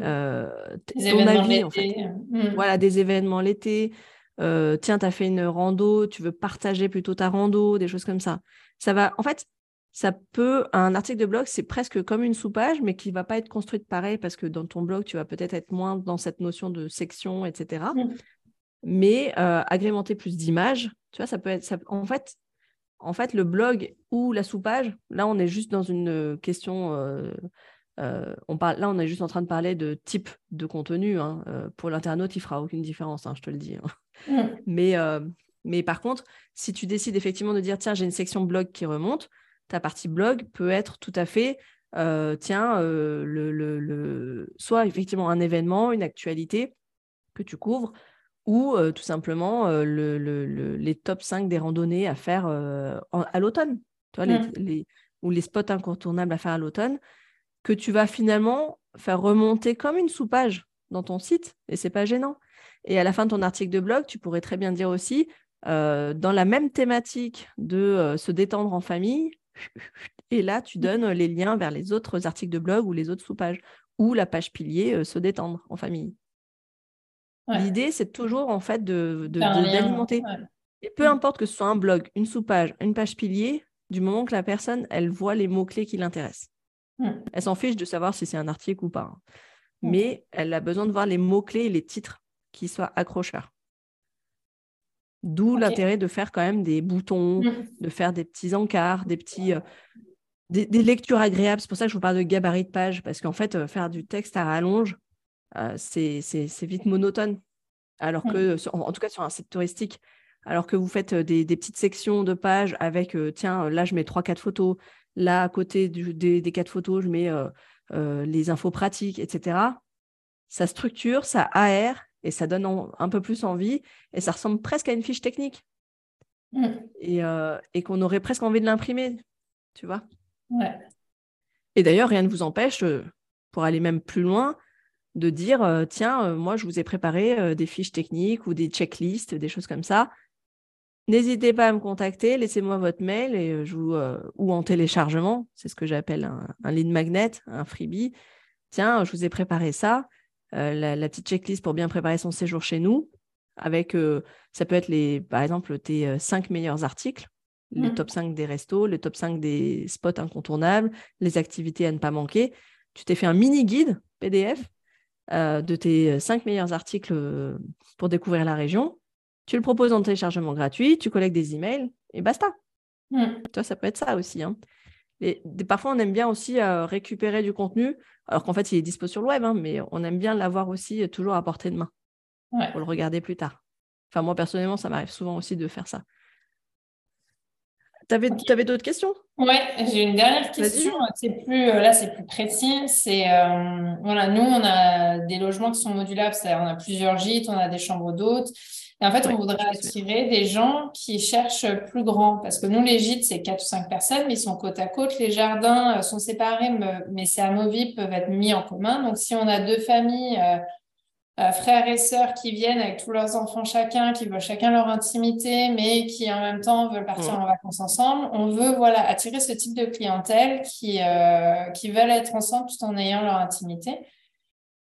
ton avis, en fait. Mmh. Voilà, des événements l'été. tiens, tu as fait une rando, tu veux partager plutôt ta rando, des choses comme ça. Ça va, en fait, ça peut, un article de blog, c'est presque comme une sous-page, mais qui ne va pas être construite pareil parce que dans ton blog, tu vas peut-être être moins dans cette notion de section, etc mais euh, agrémenter plus d'images, tu vois, ça peut être. en, fait, en fait, le blog ou la sous-page, là, on est juste dans une euh, question. Euh, on parle, là, on est juste en train de parler de type de contenu. Hein, pour l'internaute, il fera aucune différence, hein, je te le dis. Hein. Mmh. Mais, mais par contre, si tu décides effectivement de dire tiens, j'ai une section blog qui remonte, ta partie blog peut être tout à fait tiens, le, le, le, soit effectivement un événement, une actualité que tu couvres, ou tout simplement le, les top 5 des randonnées à faire à l'automne, mmh. les, ou les spots incontournables à faire à l'automne, que tu vas finalement faire remonter comme une sous-page dans ton site, et c'est pas gênant. Et à la fin de ton article de blog, tu pourrais très bien dire aussi, dans la même thématique de se détendre en famille, *laughs* et là, tu donnes les liens vers les autres articles de blog ou les autres sous-pages, ou la page pilier se détendre en famille. L'idée, c'est toujours en fait de, d'alimenter. Et peu mm. importe que ce soit un blog, une sous-page, une page pilier, du moment que la personne, elle voit les mots-clés qui l'intéressent. Mm. Elle s'en fiche de savoir si c'est un article ou pas. Hein. Mm. Mais elle a besoin de voir les mots-clés et les titres qui soient accrocheurs. D'où l'intérêt de faire quand même des boutons, de faire des petits encarts, des petits. Euh, des, lectures agréables. C'est pour ça que je vous parle de gabarit de page, parce qu'en fait, euh, faire du texte à rallonge, euh, c'est vite monotone. Alors que, en, tout cas sur un site touristique, alors que vous faites euh, des, petites sections de pages avec, euh, tiens, là je mets trois, quatre photos, là à côté des, des, quatre photos, je mets les infos pratiques, etc. Ça structure, ça aère et ça donne un peu plus envie et ça ressemble presque à une fiche technique. Mmh. Et, et qu'on aurait presque envie de l'imprimer, tu vois. Et d'ailleurs, rien ne vous empêche, pour aller même plus loin, de dire euh, tiens, euh, moi, je vous ai préparé euh, des fiches techniques ou des checklists, des choses comme ça. N'hésitez pas à me contacter, laissez-moi votre mail et je vous, ou en téléchargement, c'est ce que j'appelle un, un lead magnet, un freebie. Tiens, je vous ai préparé ça, la, la, petite checklist pour bien préparer son séjour chez nous, avec, ça peut être les, par exemple tes cinq meilleurs articles le mmh. top 5 des restos, le top 5 des spots incontournables, les activités à ne pas manquer. Tu t'es fait un mini guide PDF euh, de tes 5 meilleurs articles euh, pour découvrir la région. Tu le proposes en téléchargement gratuit, tu collectes des emails et basta. Mmh. Toi, ça peut être ça aussi. Hein. parfois, on aime bien aussi euh, récupérer du contenu, alors qu'en fait, il est dispo sur le web, hein, mais on aime bien l'avoir aussi toujours à portée de main pour le regarder plus tard. Enfin, moi, personnellement, ça m'arrive souvent aussi de faire ça. Tu avais, d'autres questions? Oui, j'ai une dernière question. C'est plus, euh, là, c'est plus précis. C'est euh, voilà, nous, on a des logements qui sont modulables, on a plusieurs gîtes, on a des chambres d'hôtes. Et en fait, on voudrait attirer des gens qui cherchent plus grand. Parce que nous, les gîtes, c'est 4 ou 5 personnes, mais ils sont côte à côte. Les jardins euh, sont séparés, mais c'est amovible, peuvent être mis en commun. Donc, si on a deux familles euh, frères et sœurs qui viennent avec tous leurs enfants chacun, qui veulent chacun leur intimité, mais qui en même temps veulent partir en vacances ensemble. On veut voilà attirer ce type de clientèle qui euh, qui veulent être ensemble tout en ayant leur intimité.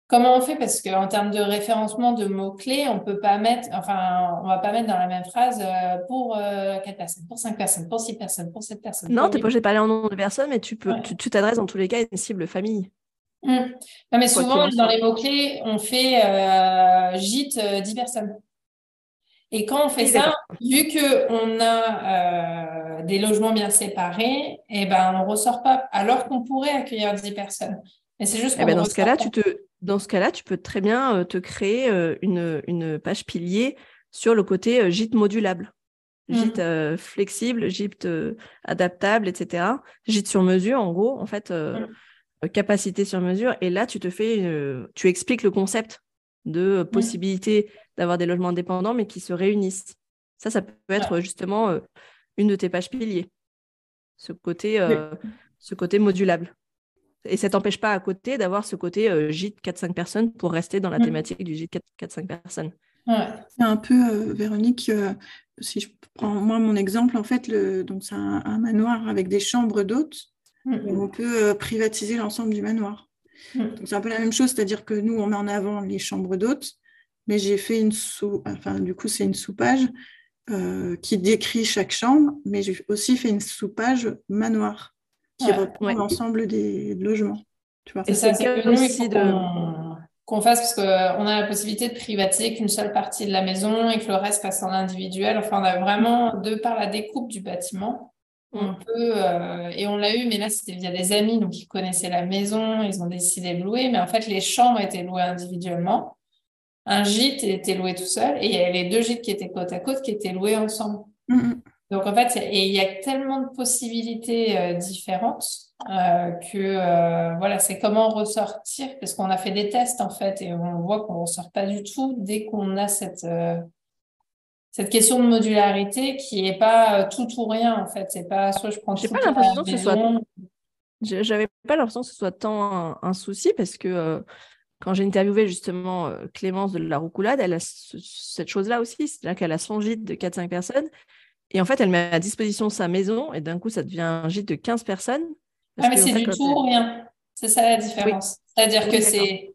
Comment on fait? Parce qu'en termes de référencement de mots-clés, on peut pas mettre, enfin, on va pas mettre dans la même phrase euh, pour quatre personnes, pour cinq personnes, pour six personnes, pour sept personnes. Non, tu n'es pas obligé de parler en nombre de personnes, mais tu peux, tu t'adresses dans tous les cas à une cible famille. Mm. Non, mais souvent, dans les mots-clés, on fait euh, gîte 10 euh, personnes. Et quand on fait ça, vu qu'on a euh, des logements bien séparés, eh ben, on ne ressort pas, alors qu'on pourrait accueillir 10 personnes. Mais c'est juste eh ben, dans, ce cas-là, tu te, dans ce cas-là, tu peux très bien te créer une, une, page pilier sur le côté gîte modulable. Mm. Gîte flexible, gîte adaptable, etc. Gîte sur mesure, en gros, en fait. Mm. Euh, capacité sur mesure. Et là, tu te fais, tu expliques le concept de possibilité d'avoir des logements indépendants, mais qui se réunissent. Ça, ça peut être justement euh, une de tes pages piliers. Ce côté, euh, ce côté modulable. Et ça t'empêche pas à côté d'avoir ce côté gîte 4-5 personnes pour rester dans la thématique du gîte 4-5 personnes. C'est un peu, Véronique, si je prends moi mon exemple, en fait, le, donc c'est un, manoir avec des chambres d'hôtes Mm. On peut euh, privatiser l'ensemble du manoir. Mm. C'est un peu la même chose, c'est-à-dire que nous, on met en avant les chambres d'hôtes, mais j'ai fait une sous, enfin, du coup, c'est une sous-page euh, qui décrit chaque chambre, mais j'ai aussi fait une sous-page manoir qui reprend l'ensemble des logements. Tu vois. Et ça, c'est aussi de qu'on fasse parce qu'on a la possibilité de privatiser qu'une seule partie de la maison et que le reste passe en individuel. Enfin, on a vraiment, de par la découpe du bâtiment, on mm. peut, euh, et on l'a eu, mais là, c'était via des amis, donc ils connaissaient la maison, ils ont décidé de louer, mais en fait, les chambres étaient louées individuellement. Un gîte était loué tout seul, et il y avait les deux gîtes qui étaient côte à côte qui étaient loués ensemble. Mm, mm. Donc, en fait, et il y a tellement de possibilités euh, différentes euh, que, voilà, c'est comment ressortir, parce qu'on a fait des tests, en fait, et on voit qu'on ne ressort pas du tout dès qu'on a cette cette question de modularité qui n'est pas euh, tout ou rien en fait. C'est pas soit je prends. Pas l'impression que ce soit. J'avais pas l'impression que ce soit tant un, souci parce que euh, quand j'ai interviewé justement euh, Clémence de la Roucoulade, elle a cette chose-là aussi, c'est-à-dire qu'elle a son gîte de 4-5 personnes et en fait elle met à disposition sa maison et d'un coup ça devient un gîte de 15 personnes. Ah mais c'est du tout ou rien. C'est ça la différence. C'est-à-dire que c'est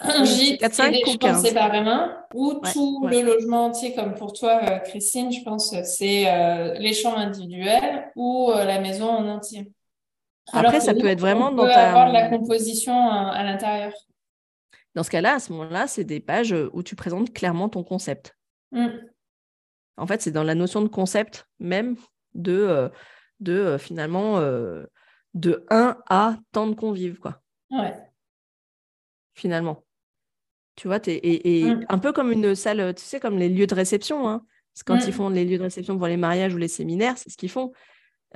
un gîte 4, 5, et des chambres séparément, ou tout le logement entier, comme pour toi, euh, Christine, je pense, c'est euh, les chambres individuelles ou euh, la maison en entier. Après, ça peut être vraiment dans peut ta... avoir de la composition à l'intérieur. Dans ce cas-là, à ce moment-là, c'est des pages où tu présentes clairement ton concept. Mm. En fait, c'est dans la notion de concept même de, de finalement de 1 à tant de convives. Quoi. Ouais. Finalement. Tu vois, et, mmh. un peu comme une salle, tu sais, comme les lieux de réception. Hein. Quand ils mmh. font les lieux de réception pour les mariages ou les séminaires, c'est ce qu'ils font.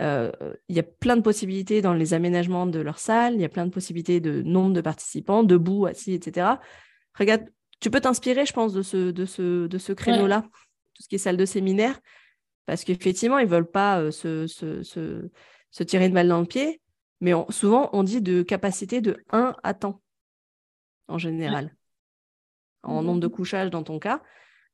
Euh, il y a plein de possibilités dans les aménagements de leur salle, il y a plein de possibilités de nombre de participants, debout, assis, etc. Regarde, tu peux t'inspirer, je pense, de ce, de ce, de ce créneau-là, tout ce qui est salle de séminaire, parce qu'effectivement, ils ne veulent pas euh, se, se, se, tirer une balle dans le pied, mais souvent, on dit de capacité de 1 à temps, en général en nombre de couchages dans ton cas,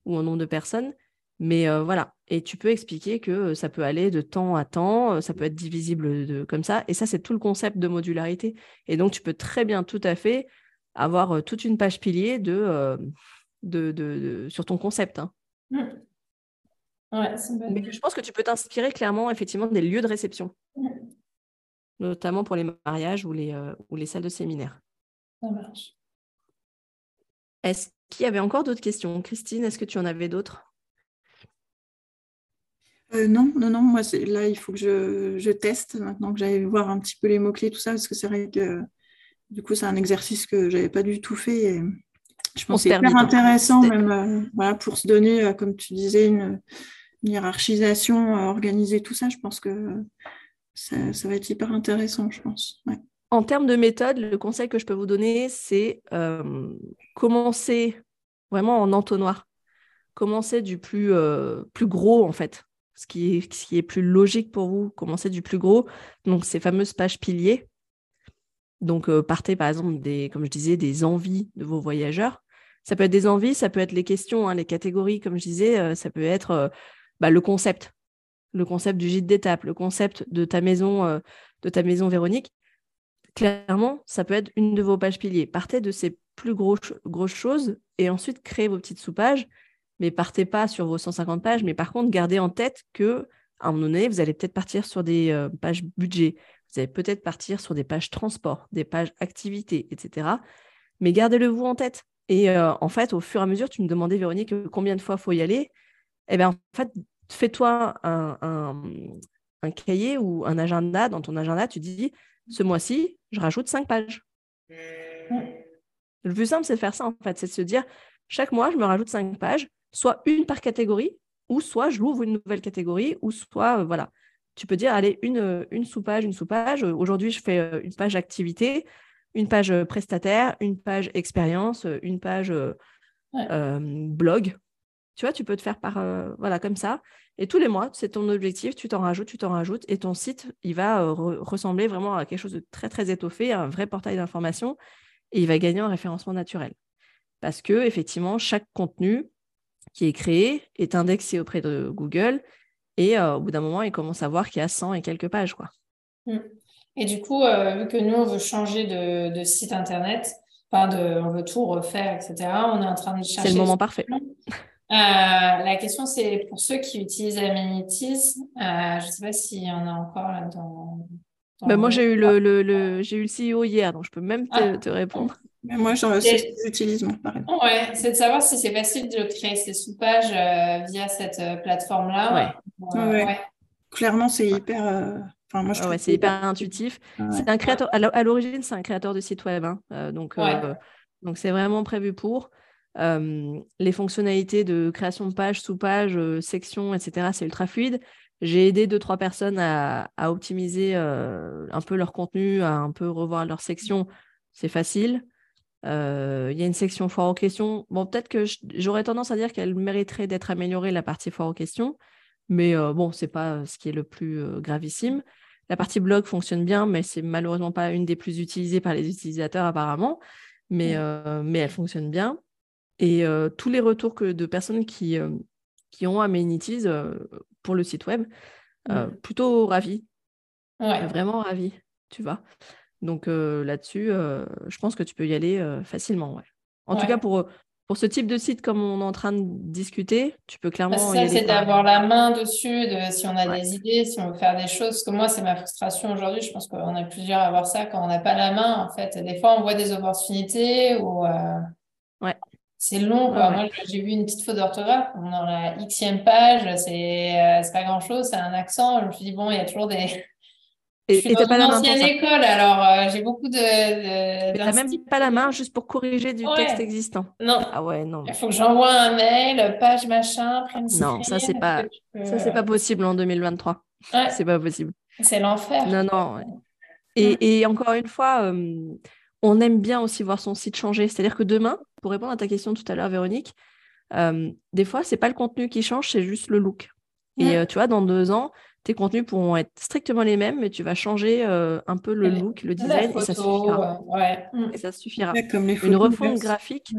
ou en nombre de personnes. Mais voilà, et tu peux expliquer que ça peut aller de temps à temps, ça peut être divisible comme ça. Et ça, c'est tout le concept de modularité. Et donc, tu peux très bien, tout à fait, avoir toute une page pilier de, de, sur ton concept. Hein. Mmh. Mais je pense que tu peux t'inspirer clairement, effectivement, des lieux de réception, mmh. notamment pour les mariages ou les, ou les salles de séminaire. Ça marche. Est-ce qu'il y avait encore d'autres questions? Christine, est-ce que tu en avais d'autres? Euh, non, non, non, moi là il faut que je, teste maintenant que j'allais voir un petit peu les mots-clés, tout ça, parce que c'est vrai que du coup c'est un exercice que je n'avais pas du tout fait. Et je pense que c'est hyper intéressant même euh, voilà, pour se donner, euh, comme tu disais, une, hiérarchisation, organiser tout ça, je pense que ça, va être hyper intéressant, je pense. En termes de méthode, le conseil que je peux vous donner, c'est commencer vraiment en entonnoir. Commencer du plus, plus gros en fait ce qui est, ce qui est plus logique pour vous, commencez du plus gros. Donc, ces fameuses pages piliers. Donc, euh, partez par exemple des, comme je disais, des envies de vos voyageurs. Ça peut être des envies, ça peut être les questions, hein, les catégories, comme je disais, euh, ça peut être euh, bah, le concept, le concept du gîte d'étape, le concept de ta maison, de ta maison Véronique. Clairement, ça peut être une de vos pages piliers. Partez de ces plus grosses choses et ensuite créez vos petites sous-pages mais partez pas sur vos 150 pages, mais par contre, gardez en tête que à un moment donné, vous allez peut-être partir sur des euh, pages budget, vous allez peut-être partir sur des pages transport, des pages activités, etc. Mais gardez-le vous en tête. Et euh, en fait, au fur et à mesure, tu me demandais, Véronique, combien de fois faut y aller. Eh bien, en fait, fais-toi un, un, cahier ou un agenda. Dans ton agenda, tu dis, ce mois-ci, je rajoute cinq pages. Le plus simple, c'est de faire ça, en fait. C'est de se dire, chaque mois, je me rajoute cinq pages soit une par catégorie, ou soit je l'ouvre une nouvelle catégorie, ou soit, euh, voilà. Tu peux dire, allez, une, euh, une sous-page, une sous-page. Aujourd'hui, je fais euh, une page activité, une page prestataire, une page expérience, une page blog. Tu vois, tu peux te faire par, voilà, comme ça. Et tous les mois, c'est ton objectif, tu t'en rajoutes, tu t'en rajoutes, et ton site, il va ressembler vraiment à quelque chose de très, très étoffé, un vrai portail d'information, et il va gagner en référencement naturel. Parce que, effectivement, chaque contenu, qui est créé est indexé auprès de Google et euh, au bout d'un moment, il commence à voir qu'il y a 100 et quelques pages. Quoi. Mm. Et du coup, euh, vu que nous, on veut changer de, site internet, enfin de, on veut tout refaire, etc., on est en train de chercher. C'est le moment parfait. *laughs* *laughs* Euh, la question, c'est pour ceux qui utilisent Amenities, je ne sais pas s'il y en a encore là dans. Ben moi, j'ai eu le, le, j'ai eu le CEO hier, donc je peux même te ah. répondre. Mais moi, j'utilise pareil. Ouais, c'est de savoir si c'est facile de créer ces sous-pages euh, via cette euh, plateforme-là. Ouais. Clairement, c'est hyper. Euh, enfin, moi, je c'est hyper intuitif. C'est un créateur. À l'origine, c'est un créateur de site web. Hein. donc, donc, c'est vraiment prévu pour. Les fonctionnalités de création de pages, sous-pages, sections, etc., c'est ultra fluide. J'ai aidé deux, trois personnes à, à optimiser un peu leur contenu, à un peu revoir leur section. C'est facile. Euh, il y a une section foire aux questions. Bon, peut-être que j'aurais tendance à dire qu'elle mériterait d'être améliorée, la partie foire aux questions. Mais bon, euh, c'est pas ce qui est le plus euh, gravissime. La partie blog fonctionne bien, mais c'est malheureusement pas une des plus utilisées par les utilisateurs apparemment. Mais, mais elle fonctionne bien. Et tous les retours que, de personnes qui, qui ont Amenities pour le site web, plutôt ravis. Vraiment ravis, tu vois. Donc là-dessus, je pense que tu peux y aller facilement. En tout cas, pour, pour ce type de site, comme on est en train de discuter, tu peux clairement. Ça, c'est d'avoir la main dessus, de, si on a des idées, si on veut faire des choses. Parce que moi, c'est ma frustration aujourd'hui. Je pense qu'on est plusieurs à avoir ça quand on n'a pas la main. En fait, des fois, on voit des opportunités ou. Ouais. C'est long, Moi, j'ai vu une petite faute d'orthographe dans la xème page. C'est pas grand-chose, c'est un accent. Je me suis dit, bon, il y a toujours des, *laughs* et tu pas la main ancienne école, alors euh, j'ai beaucoup de. de tu même pas la main juste pour corriger du texte existant. Non. Ah ouais, non. Il faut que j'envoie un mail, page machin, Non, ça c'est pas, ça c'est pas possible en 2023. Ouais. C'est pas possible. C'est l'enfer. Non, non. Et, et, encore une fois, euh, on aime bien aussi voir son site changer. C'est-à-dire que demain, pour répondre à ta question tout à l'heure, Véronique, euh, des fois, c'est pas le contenu qui change, c'est juste le look. Et tu vois, dans deux ans, tes contenus pourront être strictement les mêmes, mais tu vas changer euh, un peu le look, le design, et ça suffira. Ouais. Et ça suffira. Une refonte graphique.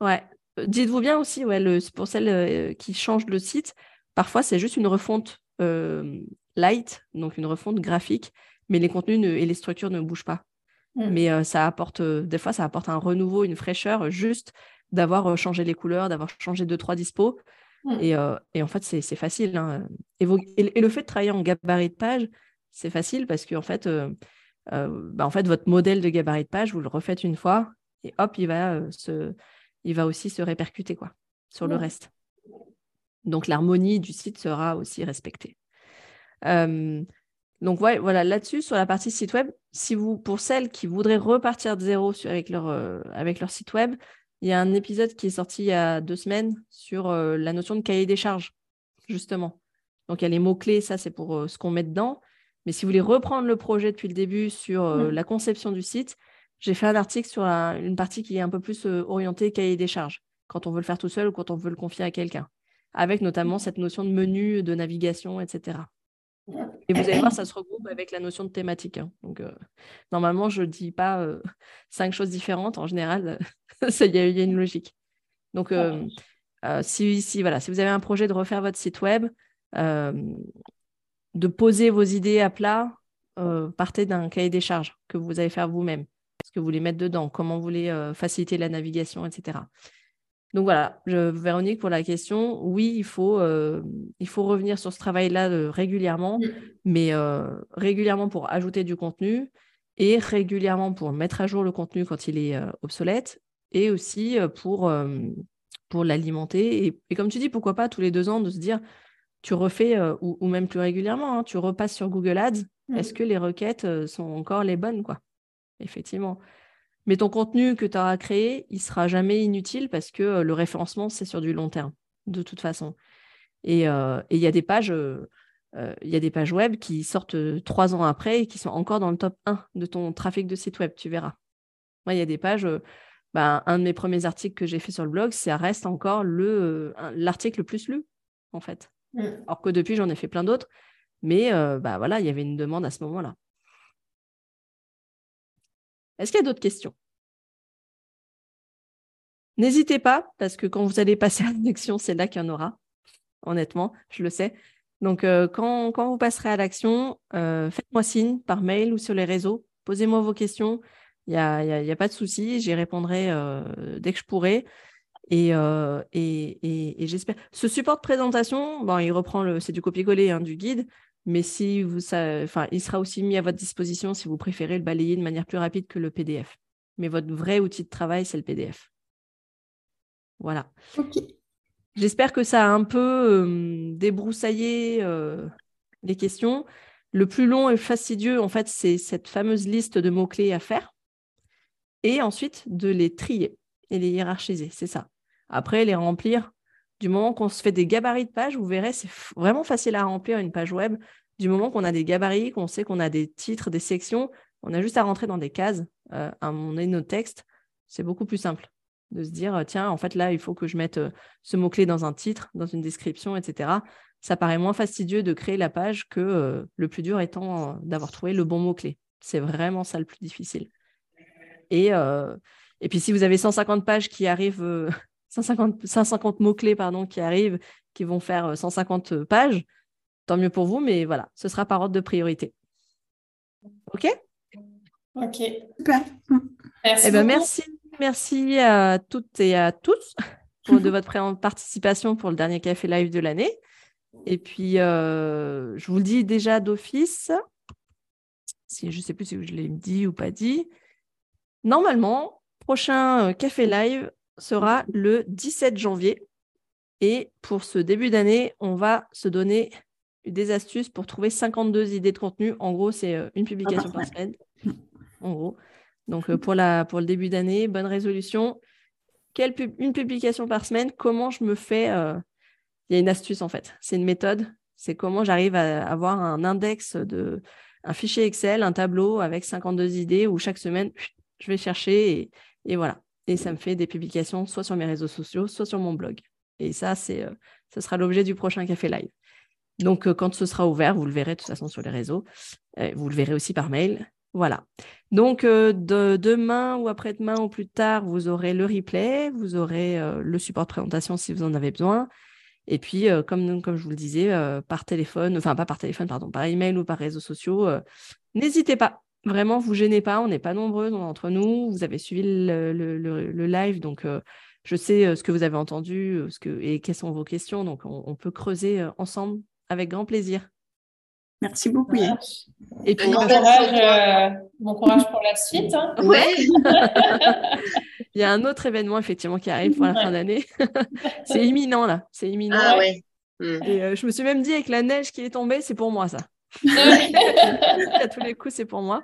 Ouais. dites-vous bien aussi, ouais, pour celles qui changent le site, parfois c'est juste une refonte light, donc une refonte graphique, mais les contenus et les structures ne bougent pas. Mm. Mais ça apporte, des fois, ça apporte un renouveau, une fraîcheur, juste d'avoir changé les couleurs, d'avoir changé deux, trois dispos. Mm. Et, en fait, c'est facile. Hein. Et, le fait de travailler en gabarit de page, c'est facile parce que en fait, bah, en fait, votre modèle de gabarit de page, vous le refaites une fois et hop, il va, se, il va aussi se répercuter quoi, sur le reste. Donc l'harmonie du site sera aussi respectée. Donc voilà, là-dessus, sur la partie site web, si vous, pour celles qui voudraient repartir de zéro avec, leur, avec leur site web, il y a un épisode qui est sorti il y a deux semaines sur la notion de cahier des charges, justement. Donc il y a les mots-clés, ça c'est pour ce qu'on met dedans. Mais si vous voulez reprendre le projet depuis le début sur la conception du site, j'ai fait un article sur une partie qui est un peu plus orientée cahier des charges, quand on veut le faire tout seul ou quand on veut le confier à quelqu'un avec notamment cette notion de menu, de navigation, etc. Et vous allez voir, ça se regroupe avec la notion de thématique. Hein. Donc, euh, normalement, je ne dis pas euh, cinq choses différentes. En général, *laughs* il y, a une logique. Donc, euh, si, si, voilà, si vous avez un projet de refaire votre site web, de poser vos idées à plat, partez d'un cahier des charges que vous allez faire vous-même. Ce que vous voulez mettre dedans, comment vous voulez faciliter la navigation, etc. Donc voilà, je, Véronique, pour la question, oui, il faut, euh, il faut revenir sur ce travail-là euh, régulièrement, mm. mais euh, régulièrement pour ajouter du contenu et régulièrement pour mettre à jour le contenu quand il est obsolète et aussi pour, pour l'alimenter. Et, comme tu dis, pourquoi pas tous les deux ans de se dire, tu refais, ou, même plus régulièrement, hein, tu repasses sur Google Ads, mm. est-ce que les requêtes sont encore les bonnes quoi? Effectivement. Mais ton contenu que tu auras créé, il sera jamais inutile parce que euh, le référencement, c'est sur du long terme, de toute façon. Et euh, il y a des pages. Euh, il y a des pages web qui sortent trois ans après et qui sont encore dans le top 1 de ton trafic de site web, tu verras. Moi, il y a des pages, bah, un de mes premiers articles que j'ai fait sur le blog, ça reste encore l'article le plus lu, en fait. Mmh. Alors que depuis, j'en ai fait plein d'autres. Mais bah, voilà, il y avait une demande à ce moment-là. Est-ce qu'il y a d'autres questions? N'hésitez pas, parce que quand vous allez passer à l'action, c'est là qu'il y en aura. Honnêtement, je le sais. Donc, euh, quand, vous passerez à l'action, euh, faites-moi signe par mail ou sur les réseaux. Posez-moi vos questions. Il n'y a, a, pas de souci. J'y répondrai euh, dès que je pourrai. Et, et, j'espère. Ce support de présentation, bon, il reprend le, c'est du copier-coller hein, du guide, mais si vous, enfin, il sera aussi mis à votre disposition si vous préférez le balayer de manière plus rapide que le PDF. Mais votre vrai outil de travail, c'est le PDF. Voilà. J'espère que ça a un peu débroussaillé les questions. Le plus long et fastidieux, en fait, c'est cette fameuse liste de mots-clés à faire. Et ensuite, de les trier et les hiérarchiser. C'est ça. Après, les remplir, du moment qu'on se fait des gabarits de pages, vous verrez, c'est vraiment facile à remplir une page web. Du moment qu'on a des gabarits, qu'on sait qu'on a des titres, des sections, on a juste à rentrer dans des cases, euh, à mon nos textes. C'est beaucoup plus simple de se dire, tiens, en fait, là, il faut que je mette euh, ce mot-clé dans un titre, dans une description, etc. Ça paraît moins fastidieux de créer la page que euh, le plus dur étant d'avoir trouvé le bon mot-clé. C'est vraiment ça le plus difficile. Et puis, si vous avez 150 pages qui arrivent 150, mots-clés pardon, qui arrivent, qui vont faire 150 euh, pages, tant mieux pour vous, mais voilà, ce sera par ordre de priorité. OK? OK. Super. Merci. Eh ben, merci, merci à toutes et à tous *laughs* pour de votre participation pour le dernier café live de l'année. Et puis, euh, je vous le dis déjà d'office, si je ne sais plus si je l'ai dit ou pas dit. Normalement, prochain euh, café live, sera le 17 janvier. Et pour ce début d'année, on va se donner des astuces pour trouver 52 idées de contenu. En gros, c'est euh, une publication par semaine. En gros. Donc, euh, pour, la, pour le début d'année, bonne résolution. Quelle une publication par semaine, comment je me fais. Euh, il y a une astuce en fait. C'est une méthode. C'est comment j'arrive à avoir un index de un fichier Excel, un tableau avec 52 idées où chaque semaine, je vais chercher et voilà et ça me fait des publications soit sur mes réseaux sociaux, soit sur mon blog. Et ça, c'est, euh, ce sera l'objet du prochain café live. Donc, euh, quand ce sera ouvert, vous le verrez de toute façon sur les réseaux. Euh, vous le verrez aussi par mail. Voilà. Donc, de, demain ou après-demain ou plus tard, vous aurez le replay, vous aurez le support de présentation si vous en avez besoin. Et puis, comme, comme je vous le disais, par téléphone, enfin pas par téléphone, pardon, par email ou par réseaux sociaux, n'hésitez pas. Vraiment, vous gênez pas, on n'est pas nombreux entre nous. Vous avez suivi le, live, donc je sais ce que vous avez entendu ce que, et quelles sont vos questions. Donc, on peut creuser ensemble avec grand plaisir. Merci beaucoup. Et puis, bon, courage, euh, bon courage pour la suite. Hein. *laughs* Il y a un autre événement effectivement qui arrive pour la fin d'année. *laughs* c'est imminent là, c'est imminent. Ah, ouais. Et euh, je me suis même dit avec la neige qui est tombée, c'est pour moi ça. À *laughs* tous les coups, c'est pour moi.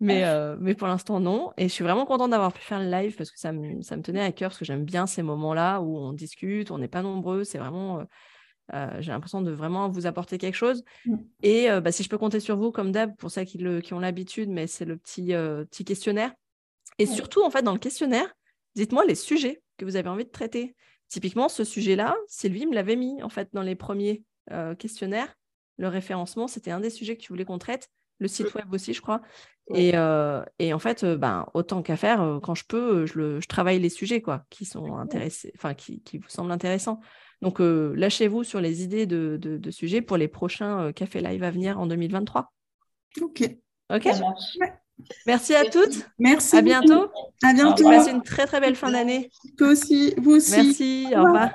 Mais, euh, mais pour l'instant, non. Et je suis vraiment contente d'avoir pu faire le live parce que ça me, ça me tenait à cœur, parce que j'aime bien ces moments-là où on discute, on n'est pas nombreux. C'est vraiment euh, j'ai l'impression de vraiment vous apporter quelque chose. Mm. Et euh, bah, si je peux compter sur vous, comme d'hab, pour ceux qui, qui ont l'habitude, mais c'est le petit, euh, petit questionnaire. Et surtout, en fait, dans le questionnaire, dites-moi les sujets que vous avez envie de traiter. Typiquement, ce sujet-là, Sylvie me l'avait mis en fait dans les premiers questionnaires. Le référencement, c'était un des sujets que tu voulais qu'on traite. Le site mm. web aussi, je crois. Et, et, en fait, ben, autant qu'à faire, quand je peux, je, le, je, travaille les sujets quoi, qui sont intéressés, enfin qui, qui, vous semblent intéressants. Donc, euh, lâchez-vous sur les idées de, sujets pour les prochains euh, Café Live à venir en 2023. Ok. Ok. Merci à toutes. Merci. À bientôt. À bientôt. Passez une très très belle fin d'année. Toi aussi. Vous aussi. Merci. Au revoir.